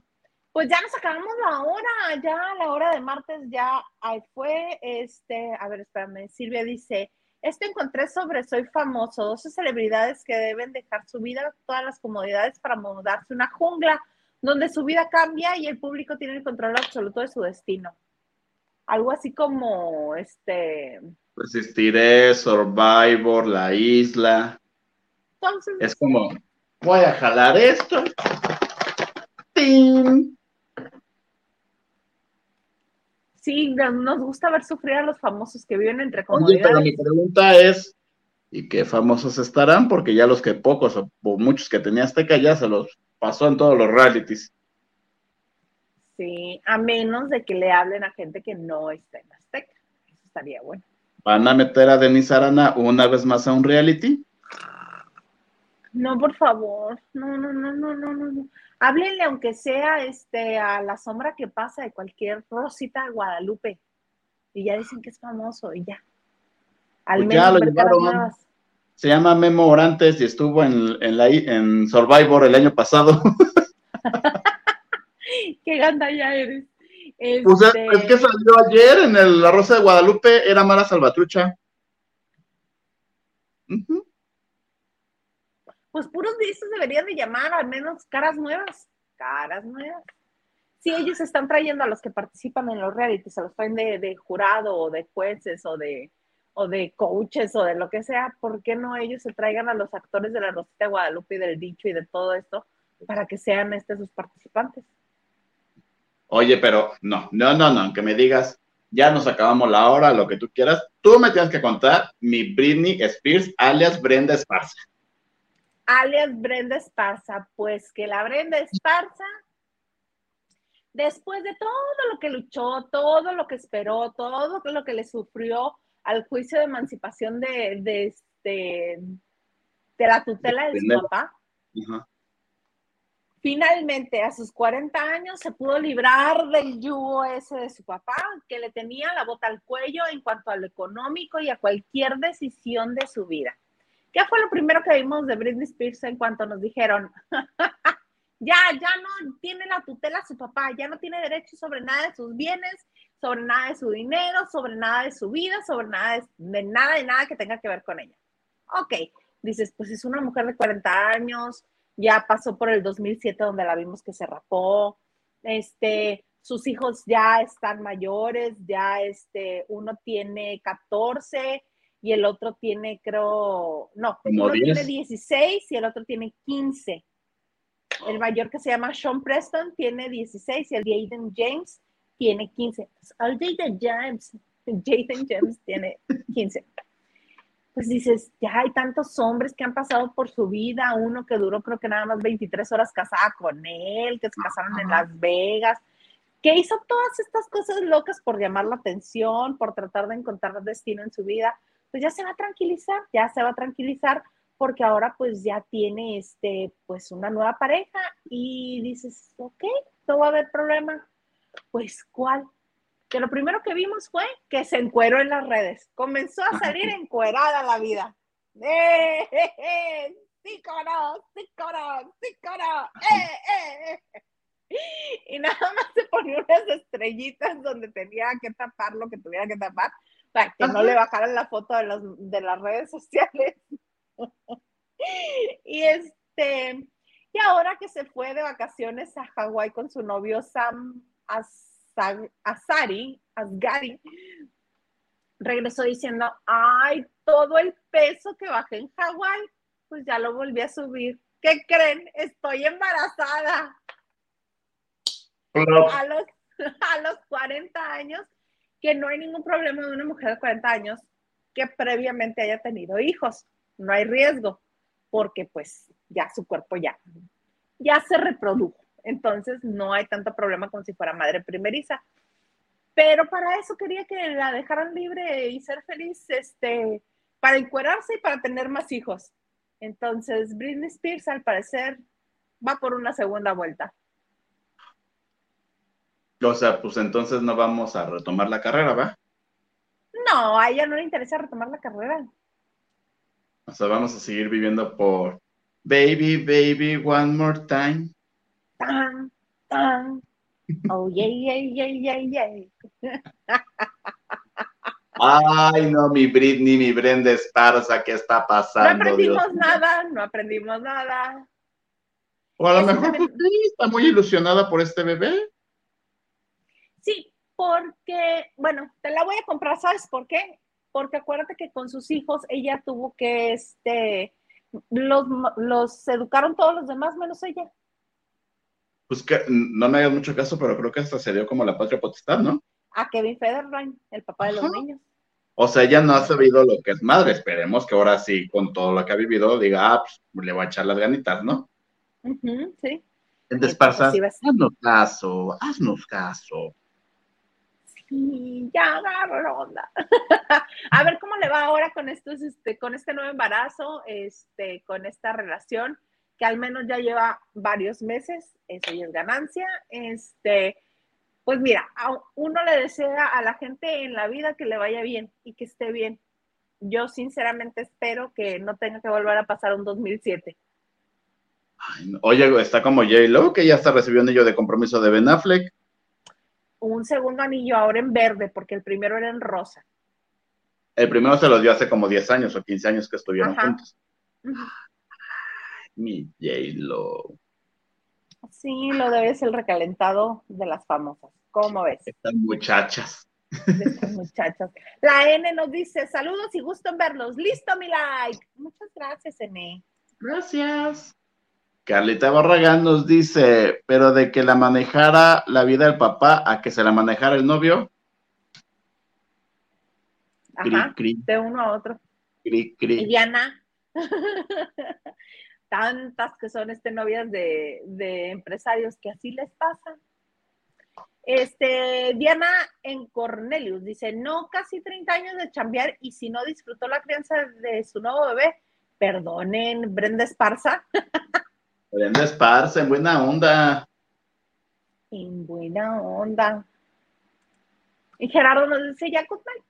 pues ya nos acabamos la hora, ya la hora de martes ya ahí fue, este, a ver, espérame, Silvia dice, esto encontré sobre Soy Famoso, 12 celebridades que deben dejar su vida, todas las comodidades para mudarse a una jungla donde su vida cambia y el público tiene el control absoluto de su destino. Algo así como, este... Resistiré, Survivor, La Isla. Entonces... Es como, voy a jalar esto. ¡Ting! Sí, nos gusta ver sufrir a los famosos que viven entre comodidades. Oye, pero mi pregunta es, ¿y qué famosos estarán? Porque ya los que pocos o, muchos que tenía Azteca ya se los pasó en todos los realities. Sí, a menos de que le hablen a gente que no está en Azteca. Eso estaría bueno. ¿Van a meter a Denise Arana una vez más a un reality? No, por favor. No, no, no, no, no, no. Háblenle, aunque sea este, a la sombra que pasa de cualquier Rosita de Guadalupe. Y ya dicen que es famoso y ya. Al pues menos ya Se llama Memo Orantes y estuvo en, en, la, en Survivor el año pasado. Qué ganda ya eres. Pues es, este que salió ayer en el La Rosa de Guadalupe, era Mara Salvatrucha pues puros de estos deberían de llamar al menos caras nuevas, caras nuevas. Si ellos están trayendo a los que participan en los realities, se los traen de, jurado o de jueces o de, o de coaches o de lo que sea, ¿por qué no ellos se traigan a los actores de la Rosita Guadalupe y del dicho y de todo esto para que sean este sus participantes? Oye, pero no, no, no, no, aunque me digas, ya nos acabamos la hora, lo que tú quieras, tú me tienes que contar mi Britney Spears alias Brenda Esparza alias Brenda Esparza, pues que la Brenda Esparza, después de todo lo que luchó, todo lo que esperó, todo lo que le sufrió al juicio de emancipación de, de, este, de la tutela de su papá, finalmente a sus 40 años se pudo librar del yugo ese de su papá, que le tenía la bota al cuello en cuanto a lo económico y a cualquier decisión de su vida. ¿Qué fue lo primero que vimos de Britney Spears en cuanto nos dijeron, ya, ya no tiene la tutela su papá, ya no tiene derecho sobre nada de sus bienes, sobre nada de su dinero, sobre nada de su vida, sobre nada de, nada, de nada que tenga que ver con ella? Ok, dices, pues es una mujer de 40 años, ya pasó por el 2007 donde la vimos que se rapó, este, sus hijos ya están mayores, ya este, uno tiene 14 y el otro tiene, creo, no, uno tiene 16 y el otro tiene 15. El mayor que se llama Sean Preston tiene 16 y el Jaden James tiene 15. El Jaden James, Jaden James tiene 15. Pues dices, ya hay tantos hombres que han pasado por su vida, uno que duró creo que nada más 23 horas casada con él, que se casaron en Las Vegas, que hizo todas estas cosas locas por llamar la atención, por tratar de encontrar destino en su vida pues ya se va a tranquilizar, ya se va a tranquilizar porque ahora pues ya tiene este, pues una nueva pareja y dices, ok, no va a haber problema. Pues, ¿cuál? Que lo primero que vimos fue que se encueró en las redes. Comenzó a salir encuerada la vida. ¡Eh, eh, eh! ¡Sí, coro! ¡Sí, coro! ¡Sí, coro! ¡Eh, eh! y nada más se ponía unas estrellitas donde tenía que tapar lo que tuviera que tapar para que no le bajaran la foto de, los, de las redes sociales. y este, y ahora que se fue de vacaciones a Hawái con su novio Sam Asari, Asgari, regresó diciendo, ay, todo el peso que bajé en Hawái, pues ya lo volví a subir. ¿Qué creen? Estoy embarazada. A los, a los 40 años, que no hay ningún problema de una mujer de 40 años que previamente haya tenido hijos. No hay riesgo, porque pues ya su cuerpo ya, ya se reprodujo. Entonces no hay tanto problema como si fuera madre primeriza. Pero para eso quería que la dejaran libre y ser feliz, este, para encuerarse y para tener más hijos. Entonces, Britney Spears, al parecer, va por una segunda vuelta. O sea, pues entonces no vamos a retomar la carrera, ¿va? No, a ella no le interesa retomar la carrera. O sea, vamos a seguir viviendo por Baby, baby, one more time. Tan, tan. Oh, yeah, yeah, yeah, yeah, yeah. Ay, no, mi Britney, mi Brenda Esparza, ¿qué está pasando? No aprendimos nada, no aprendimos nada. O a lo mejor pues, está muy ilusionada por este bebé. Porque, bueno, te la voy a comprar, ¿sabes por qué? Porque acuérdate que con sus hijos ella tuvo que, este, los, los educaron todos los demás menos ella. Pues que no me hagas mucho caso, pero creo que hasta se dio como la patria potestad, ¿no? A Kevin Federline, el papá de los niños. O sea, ella no ha sabido lo que es madre. Esperemos que ahora sí, con todo lo que ha vivido, diga, ah, pues le va a echar las ganitas, ¿no? sí. En Desparza, haznos caso, haznos caso. Sí, ya agarro a ver cómo le va ahora con estos, este, con este nuevo embarazo, este, con esta relación, que al menos ya lleva varios meses, eso ya es ganancia. Este, pues mira, uno le desea a la gente en la vida que le vaya bien y que esté bien. Yo sinceramente espero que no tenga que volver a pasar un 2007. Oye, está como J-Lo, que ya está recibiendo anillo de compromiso de Ben Affleck. Un segundo anillo ahora en verde, porque el primero era en rosa. El primero se lo dio hace como 10 años o 15 años que estuvieron juntos. Mi J-Lo. Sí, lo debes el recalentado de las famosas. ¿Cómo ves? Estas muchachas. Estas muchachas. La N nos dice, saludos y gusto en verlos. Listo, mi like. Muchas gracias, N. Gracias. Carlita Barragán nos dice, pero de que la manejara la vida del papá a que se la manejara el novio. Ajá, de uno a otro. Cri, cri. Y Diana. Tantas que son este novias de, de empresarios que así les pasa. Este, Diana en Cornelius dice, no, casi 30 años de chambear y si no disfrutó la crianza de su nuevo bebé, perdonen, Brenda Esparza. Brenda Esparza, en buena onda. En buena onda. Y Gerardo nos dice, ya good night.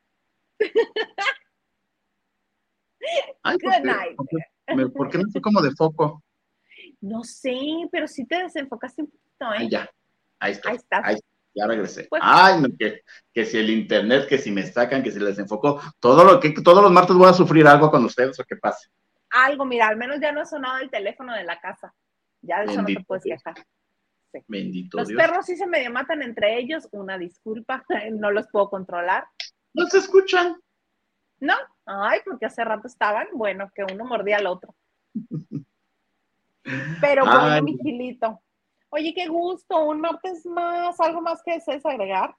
good night. ¿por, qué, no fue como de foco? No sé, pero sí te desenfocaste un poquito, ¿eh? ya, ahí está. Ahí está. Ahí ya regresé. Pues Ay, no, que, que, si el internet, que si me sacan, que si les enfoco, todo lo que todos los martes voy a sufrir algo con ustedes o qué pase. Algo, mira, al menos ya no ha sonado el teléfono de la casa. Ya de eso no te puedes quejar. Bendito los perros sí se medio matan entre ellos, una disculpa, no los puedo controlar. ¿No se escuchan? No, ay, porque hace rato estaban, bueno, que uno mordía al otro. Pero bueno, mi gilito. Oye, qué gusto, un martes más, ¿algo más que desees agregar?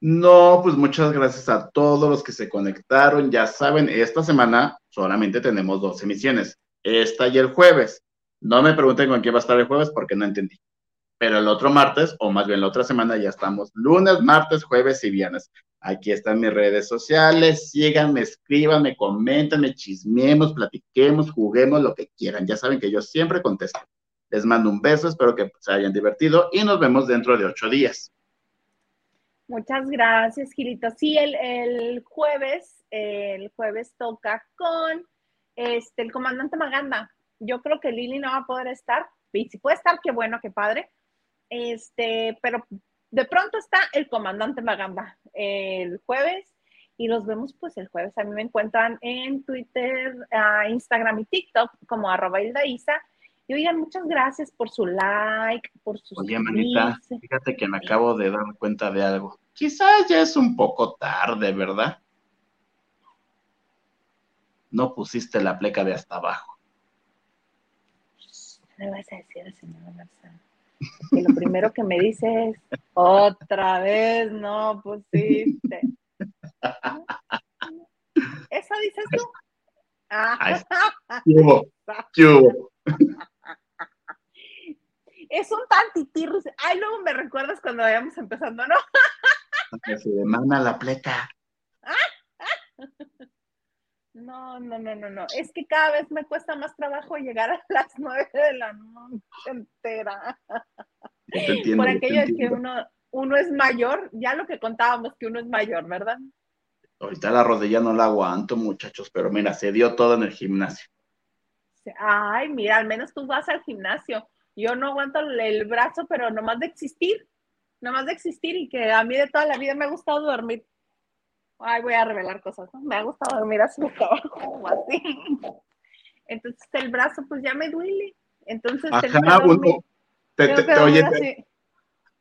No, pues muchas gracias a todos los que se conectaron. Ya saben, esta semana solamente tenemos dos emisiones, esta y el jueves. No me pregunten con quién va a estar el jueves porque no entendí. Pero el otro martes, o más bien la otra semana, ya estamos lunes, martes, jueves y viernes. Aquí están mis redes sociales. Síganme, escríbanme, coméntenme, chismeemos, platiquemos, juguemos, lo que quieran. Ya saben que yo siempre contesto. Les mando un beso, espero que se hayan divertido y nos vemos dentro de ocho días. Muchas gracias, Gilito. Sí, el, jueves, el jueves toca con este, el comandante Maganda. Yo creo que Lili no va a poder estar. Y si puede estar, qué bueno, qué padre. Este, pero de pronto está el comandante Magamba el jueves y los vemos pues el jueves. A mí me encuentran en Twitter, Instagram y TikTok como arroba Isa. Y oigan, muchas gracias por su like, por sus Oye, manita, fíjate que me acabo de dar cuenta de algo. Quizás ya es un poco tarde, ¿verdad? No pusiste la pleca de hasta abajo. No vas a decir señor Y lo primero que me dice es, otra vez no pusiste. ¿Eso dices tú? Ah. ¿Qué hubo? ¿Qué hubo? es un tantitirro. Ay, luego me recuerdas cuando vayamos empezando, ¿no? Que se demanda la pleca. No, no, no, no, no. Es que cada vez me cuesta más trabajo llegar a las nueve de la noche entera. Por aquello de que uno, uno es mayor, ya lo que contábamos que uno es mayor, ¿verdad? Ahorita la rodilla no la aguanto, muchachos, pero mira, se dio todo en el gimnasio. Ay, mira, al menos tú vas al gimnasio. Yo no aguanto el brazo, pero nomás de existir, nomás de existir y que a mí de toda la vida me ha gustado dormir. Ay, voy a revelar cosas. Me ha gustado dormir así como así. Entonces el brazo pues ya me duele. Entonces Ajá, uno, te, oye,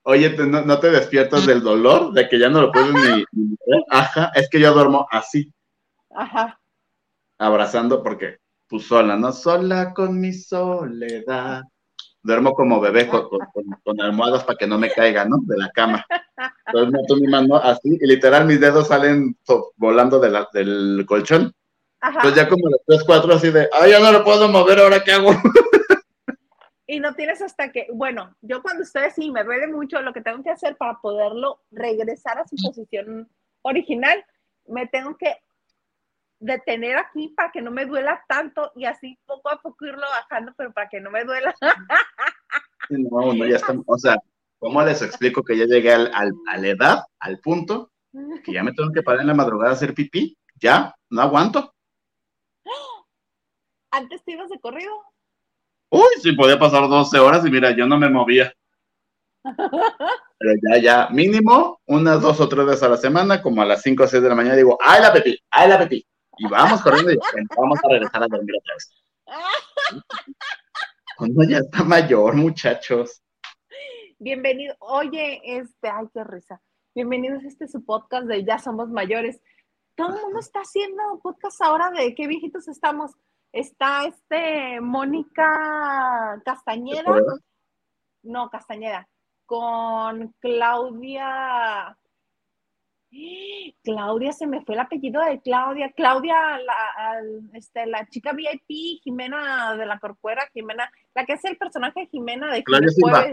oye no, te despiertas del dolor de que ya no lo puedes ni, ni, Ajá, es que yo duermo así. Ajá. Abrazando porque pues sola, ¿no? Sola con mi soledad. Duermo como bebé con, con, almohadas para que no me caiga, ¿no? De la cama. Entonces meto mi mano así y literal mis dedos salen volando de la, del colchón. Ajá. Entonces ya como los tres, cuatro así de, ay, ya no lo puedo mover, ¿ahora qué hago? Y no tienes hasta que, bueno, yo cuando estoy así me duele mucho lo que tengo que hacer para poderlo regresar a su posición original, me tengo que detener aquí para que no me duela tanto y así poco a poco irlo bajando, pero para que no me duela. No, no, ya estamos, o sea, ¿cómo les explico que ya llegué al, a la edad, al punto, que ya me tengo que parar en la madrugada a hacer pipí? Ya, no aguanto. ¿Antes te ibas de corrido? Uy, sí, podía pasar 12 horas y mira, yo no me movía. Pero ya, ya, mínimo unas dos o tres veces a la semana, como a las 5 o 6 de la mañana, digo, ¡ay la pipí! ¡ay la pipí! Y vamos corriendo y vamos a regresar a dormir otra vez. Cuando ya está mayor, muchachos. Bienvenido. Oye, este, ay, qué risa. Bienvenidos a este su podcast de Ya Somos Mayores. Todo el mundo está haciendo podcast ahora de qué viejitos estamos. Está este Mónica Castañeda. No, Castañeda. Con Claudia Claudia, se me fue el apellido de Claudia. Claudia, la, este, la chica VIP, Jimena de la Corcuera, Jimena, la que es el personaje de Jimena de Claudia Silva.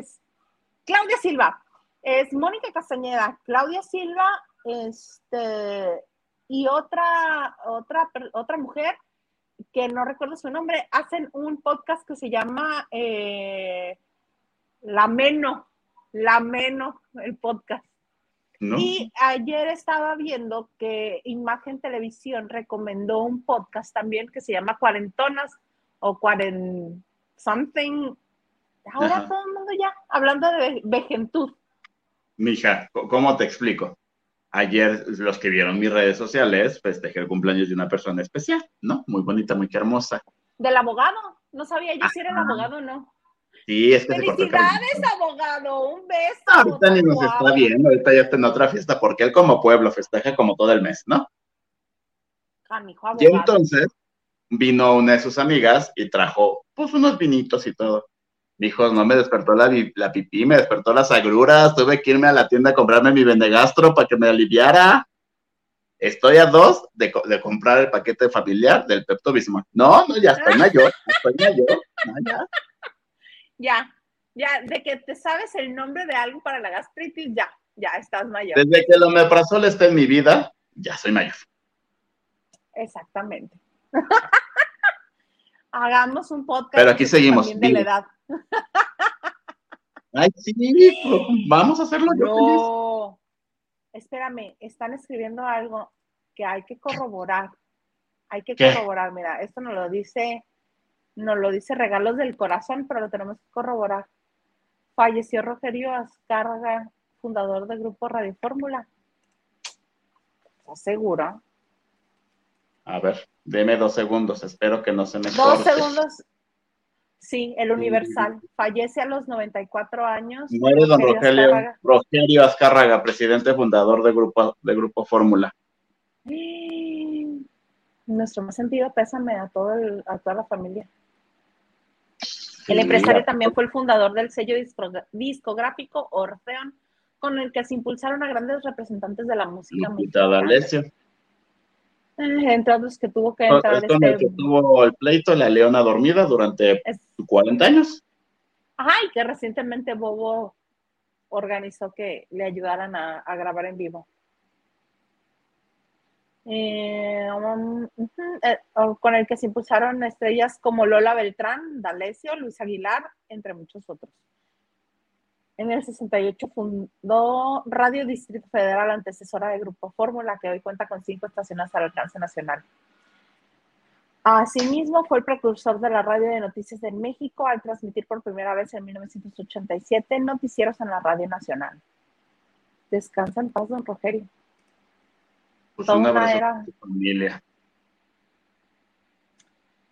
Claudia Silva. Es Mónica Castañeda, Claudia Silva, este, y otra, otra, otra mujer que no recuerdo su nombre, hacen un podcast que se llama eh, La Meno, La Meno, el podcast. Y ayer estaba viendo que Imagen Televisión recomendó un podcast también que se llama Cuarentonas o Cuarent something. Ahora todo el mundo ya hablando de vejentud. Mija, ¿cómo te explico? Ayer los que vieron mis redes sociales festejé el cumpleaños de una persona especial, ¿no? Muy bonita, muy hermosa. ¿Del abogado? No sabía yo si era el abogado o no. Sí, es que Felicidades, abogado, un beso. ahorita ni nos está viendo, ahorita ya está en otra fiesta, porque él como pueblo festeja como todo el mes, ¿no? Ah, y entonces vino una de sus amigas y trajo pues unos vinitos y todo. Dijo, no me despertó la, la pipí, me despertó las agruras, tuve que irme a la tienda a comprarme mi vendegastro para que me aliviara. Estoy a dos de, de comprar el paquete familiar del Pepto Bismol. No, no, ya estoy mayor, estoy mayor. No, ya ya, ya, de que te sabes el nombre de algo para la gastritis, ya, ya estás mayor. Desde que el omeprazol está en mi vida, ya soy mayor. Exactamente. Hagamos un podcast. Pero aquí seguimos. De la edad. Ay, sí, vamos a hacerlo no. Espérame, están escribiendo algo que hay que corroborar. Hay que corroborar, mira, esto nos lo dice nos lo dice regalos del corazón, pero lo tenemos que corroborar. falleció Rogerio Azcárraga, fundador del grupo Radio Fórmula. ¿Estás seguro? A ver, deme dos segundos, espero que no se me Dos corte. segundos. Sí, el Universal. Fallece a los 94 años. Muere don Rogerio Rogelio, Azcárraga. Rogelio Azcárraga, presidente fundador de Grupo, de grupo Fórmula. Nuestro más sentido pésame a, todo el- a toda la familia. El empresario también fue el fundador del sello discográfico Orfeón, con el que se impulsaron a grandes representantes de la música mexicana. Eh, Entre otros que tuvo que Es entrar con el este... que tuvo el pleito La Leona Dormida durante es- 40 años. Ajá, y que recientemente Bobo organizó que le ayudaran a, a grabar en vivo. Eh, um, eh, con el que se impulsaron estrellas como Lola Beltrán, D'Alessio, Luis Aguilar, entre muchos otros. En el 68 fundó Radio Distrito Federal, antecesora de Grupo Fórmula, que hoy cuenta con cinco estaciones al alcance nacional. Asimismo, fue el precursor de la radio de noticias de México al transmitir por primera vez en 1987 noticieros en la Radio Nacional. Descansa en paz, don Rogerio. Pues Toda un una abrazo era. a tu familia.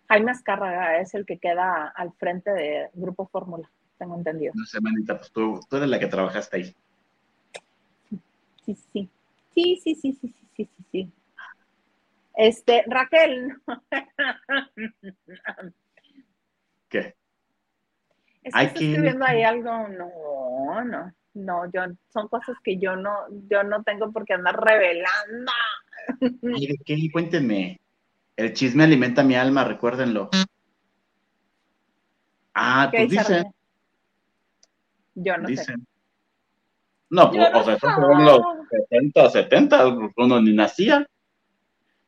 Jaime Azcárraga es el que queda al frente de Grupo Fórmula, tengo entendido. No sé, manita, pues tú, tú eres la que trabajaste ahí. Sí, sí. Sí, sí, sí, sí, sí, sí, sí, sí. Este, Raquel. ¿Qué? Es que Hay está que- escribiendo ahí algo. No, no, no, yo, son cosas que yo no, yo no tengo por qué andar revelando. Ay, ¿de qué? Cuéntenme. El chisme alimenta mi alma, recuérdenlo. Ah, ¿Qué pues dice dicen? Yo no sé. No, Yo pues, no o sea, sé. fueron los 70, 70, uno ni nacía.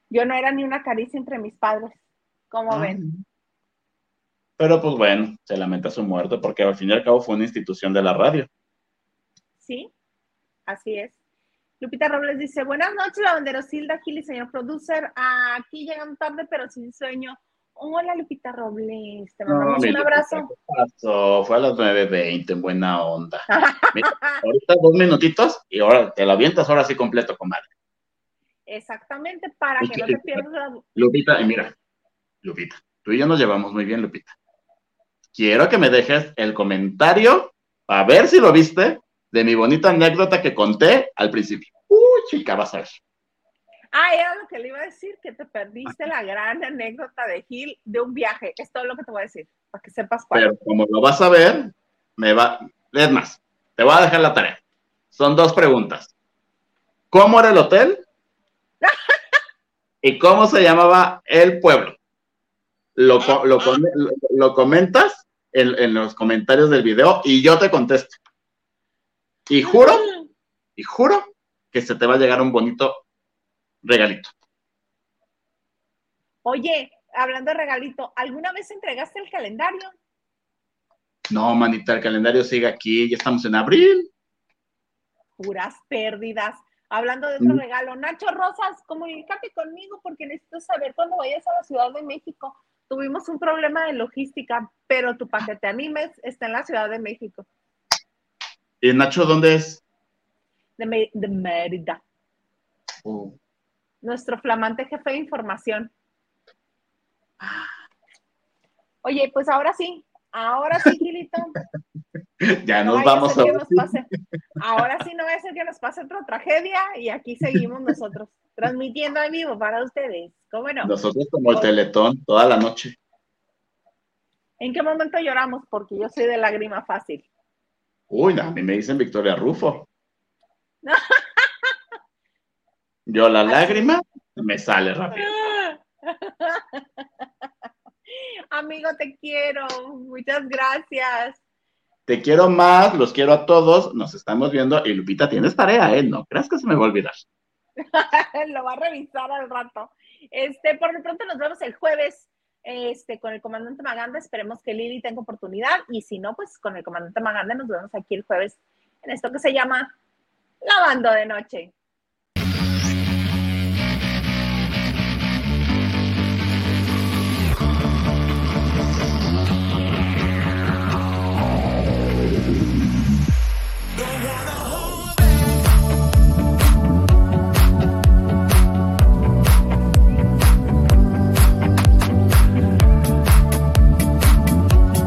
Yo no era ni una caricia entre mis padres. ¿Cómo Ah, ven? Pero pues bueno, se lamenta su muerte porque al fin y al cabo fue una institución de la radio. Sí, así es. Lupita Robles dice, buenas noches, lavanderosilda, Gil y señor producer. Aquí llegan tarde, pero sin sueño. Hola, Lupita Robles. Te mandamos un abrazo. ¿qué pasó? Fue a las 9.20 en buena onda. Mira, ahorita dos minutitos y ahora te lo avientas ahora sí completo, comadre. Exactamente, para que no te pierdas la... Lupita, y mira, Lupita, tú y yo nos llevamos muy bien, Lupita. Quiero que me dejes el comentario, a ver si lo viste, de mi bonita anécdota que conté al principio. Uy, chica, vas a ver. Ah, era lo que le iba a decir, que te perdiste la gran anécdota de Gil de un viaje. Es todo lo que te voy a decir, para que sepas cuál. Pero como lo vas a ver, me va. Es más, te voy a dejar la tarea. Son dos preguntas. ¿Cómo era el hotel? ¿Y cómo se llamaba el pueblo? Lo, lo, lo- lo comentas en, en los comentarios del video y yo te contesto. Y juro, y juro que se te va a llegar un bonito regalito. Oye, hablando de regalito, ¿alguna vez entregaste el calendario? No, manita, el calendario sigue aquí, ya estamos en abril. Puras pérdidas. Hablando de otro Mm. regalo, Nacho Rosas, comunícate conmigo porque necesito saber cuando vayas a la Ciudad de México. Tuvimos un problema de logística, pero tu paquete animes está en la Ciudad de México, ¿Y Nacho dónde es? de, Mérida. Uh, Nuestro flamante jefe de información. Oye, pues ahora sí, ahora sí, Gilito. ya No nos vamos a que nos pase. Ahora sí no va a ser que nos pase otra tragedia y aquí seguimos nosotros, transmitiendo en vivo para ustedes. ¿Cómo no? Nosotros como el teletón toda la noche. ¿En qué momento lloramos? Porque yo soy de lágrima fácil. Uy, a mí me dicen Victoria Rufo. Yo la lágrima me sale rápido. Amigo, te quiero. Muchas gracias. Te quiero más, los quiero a todos, nos estamos viendo y Lupita, tienes tarea, ¿eh? No creas que se me va a olvidar. Lo va a revisar al rato. Este, por lo pronto nos vemos el jueves este, con el comandante Maganda. Esperemos que Lili tenga oportunidad y si no, pues con el comandante Maganda nos vemos aquí el jueves en esto que se llama Lavando de Noche.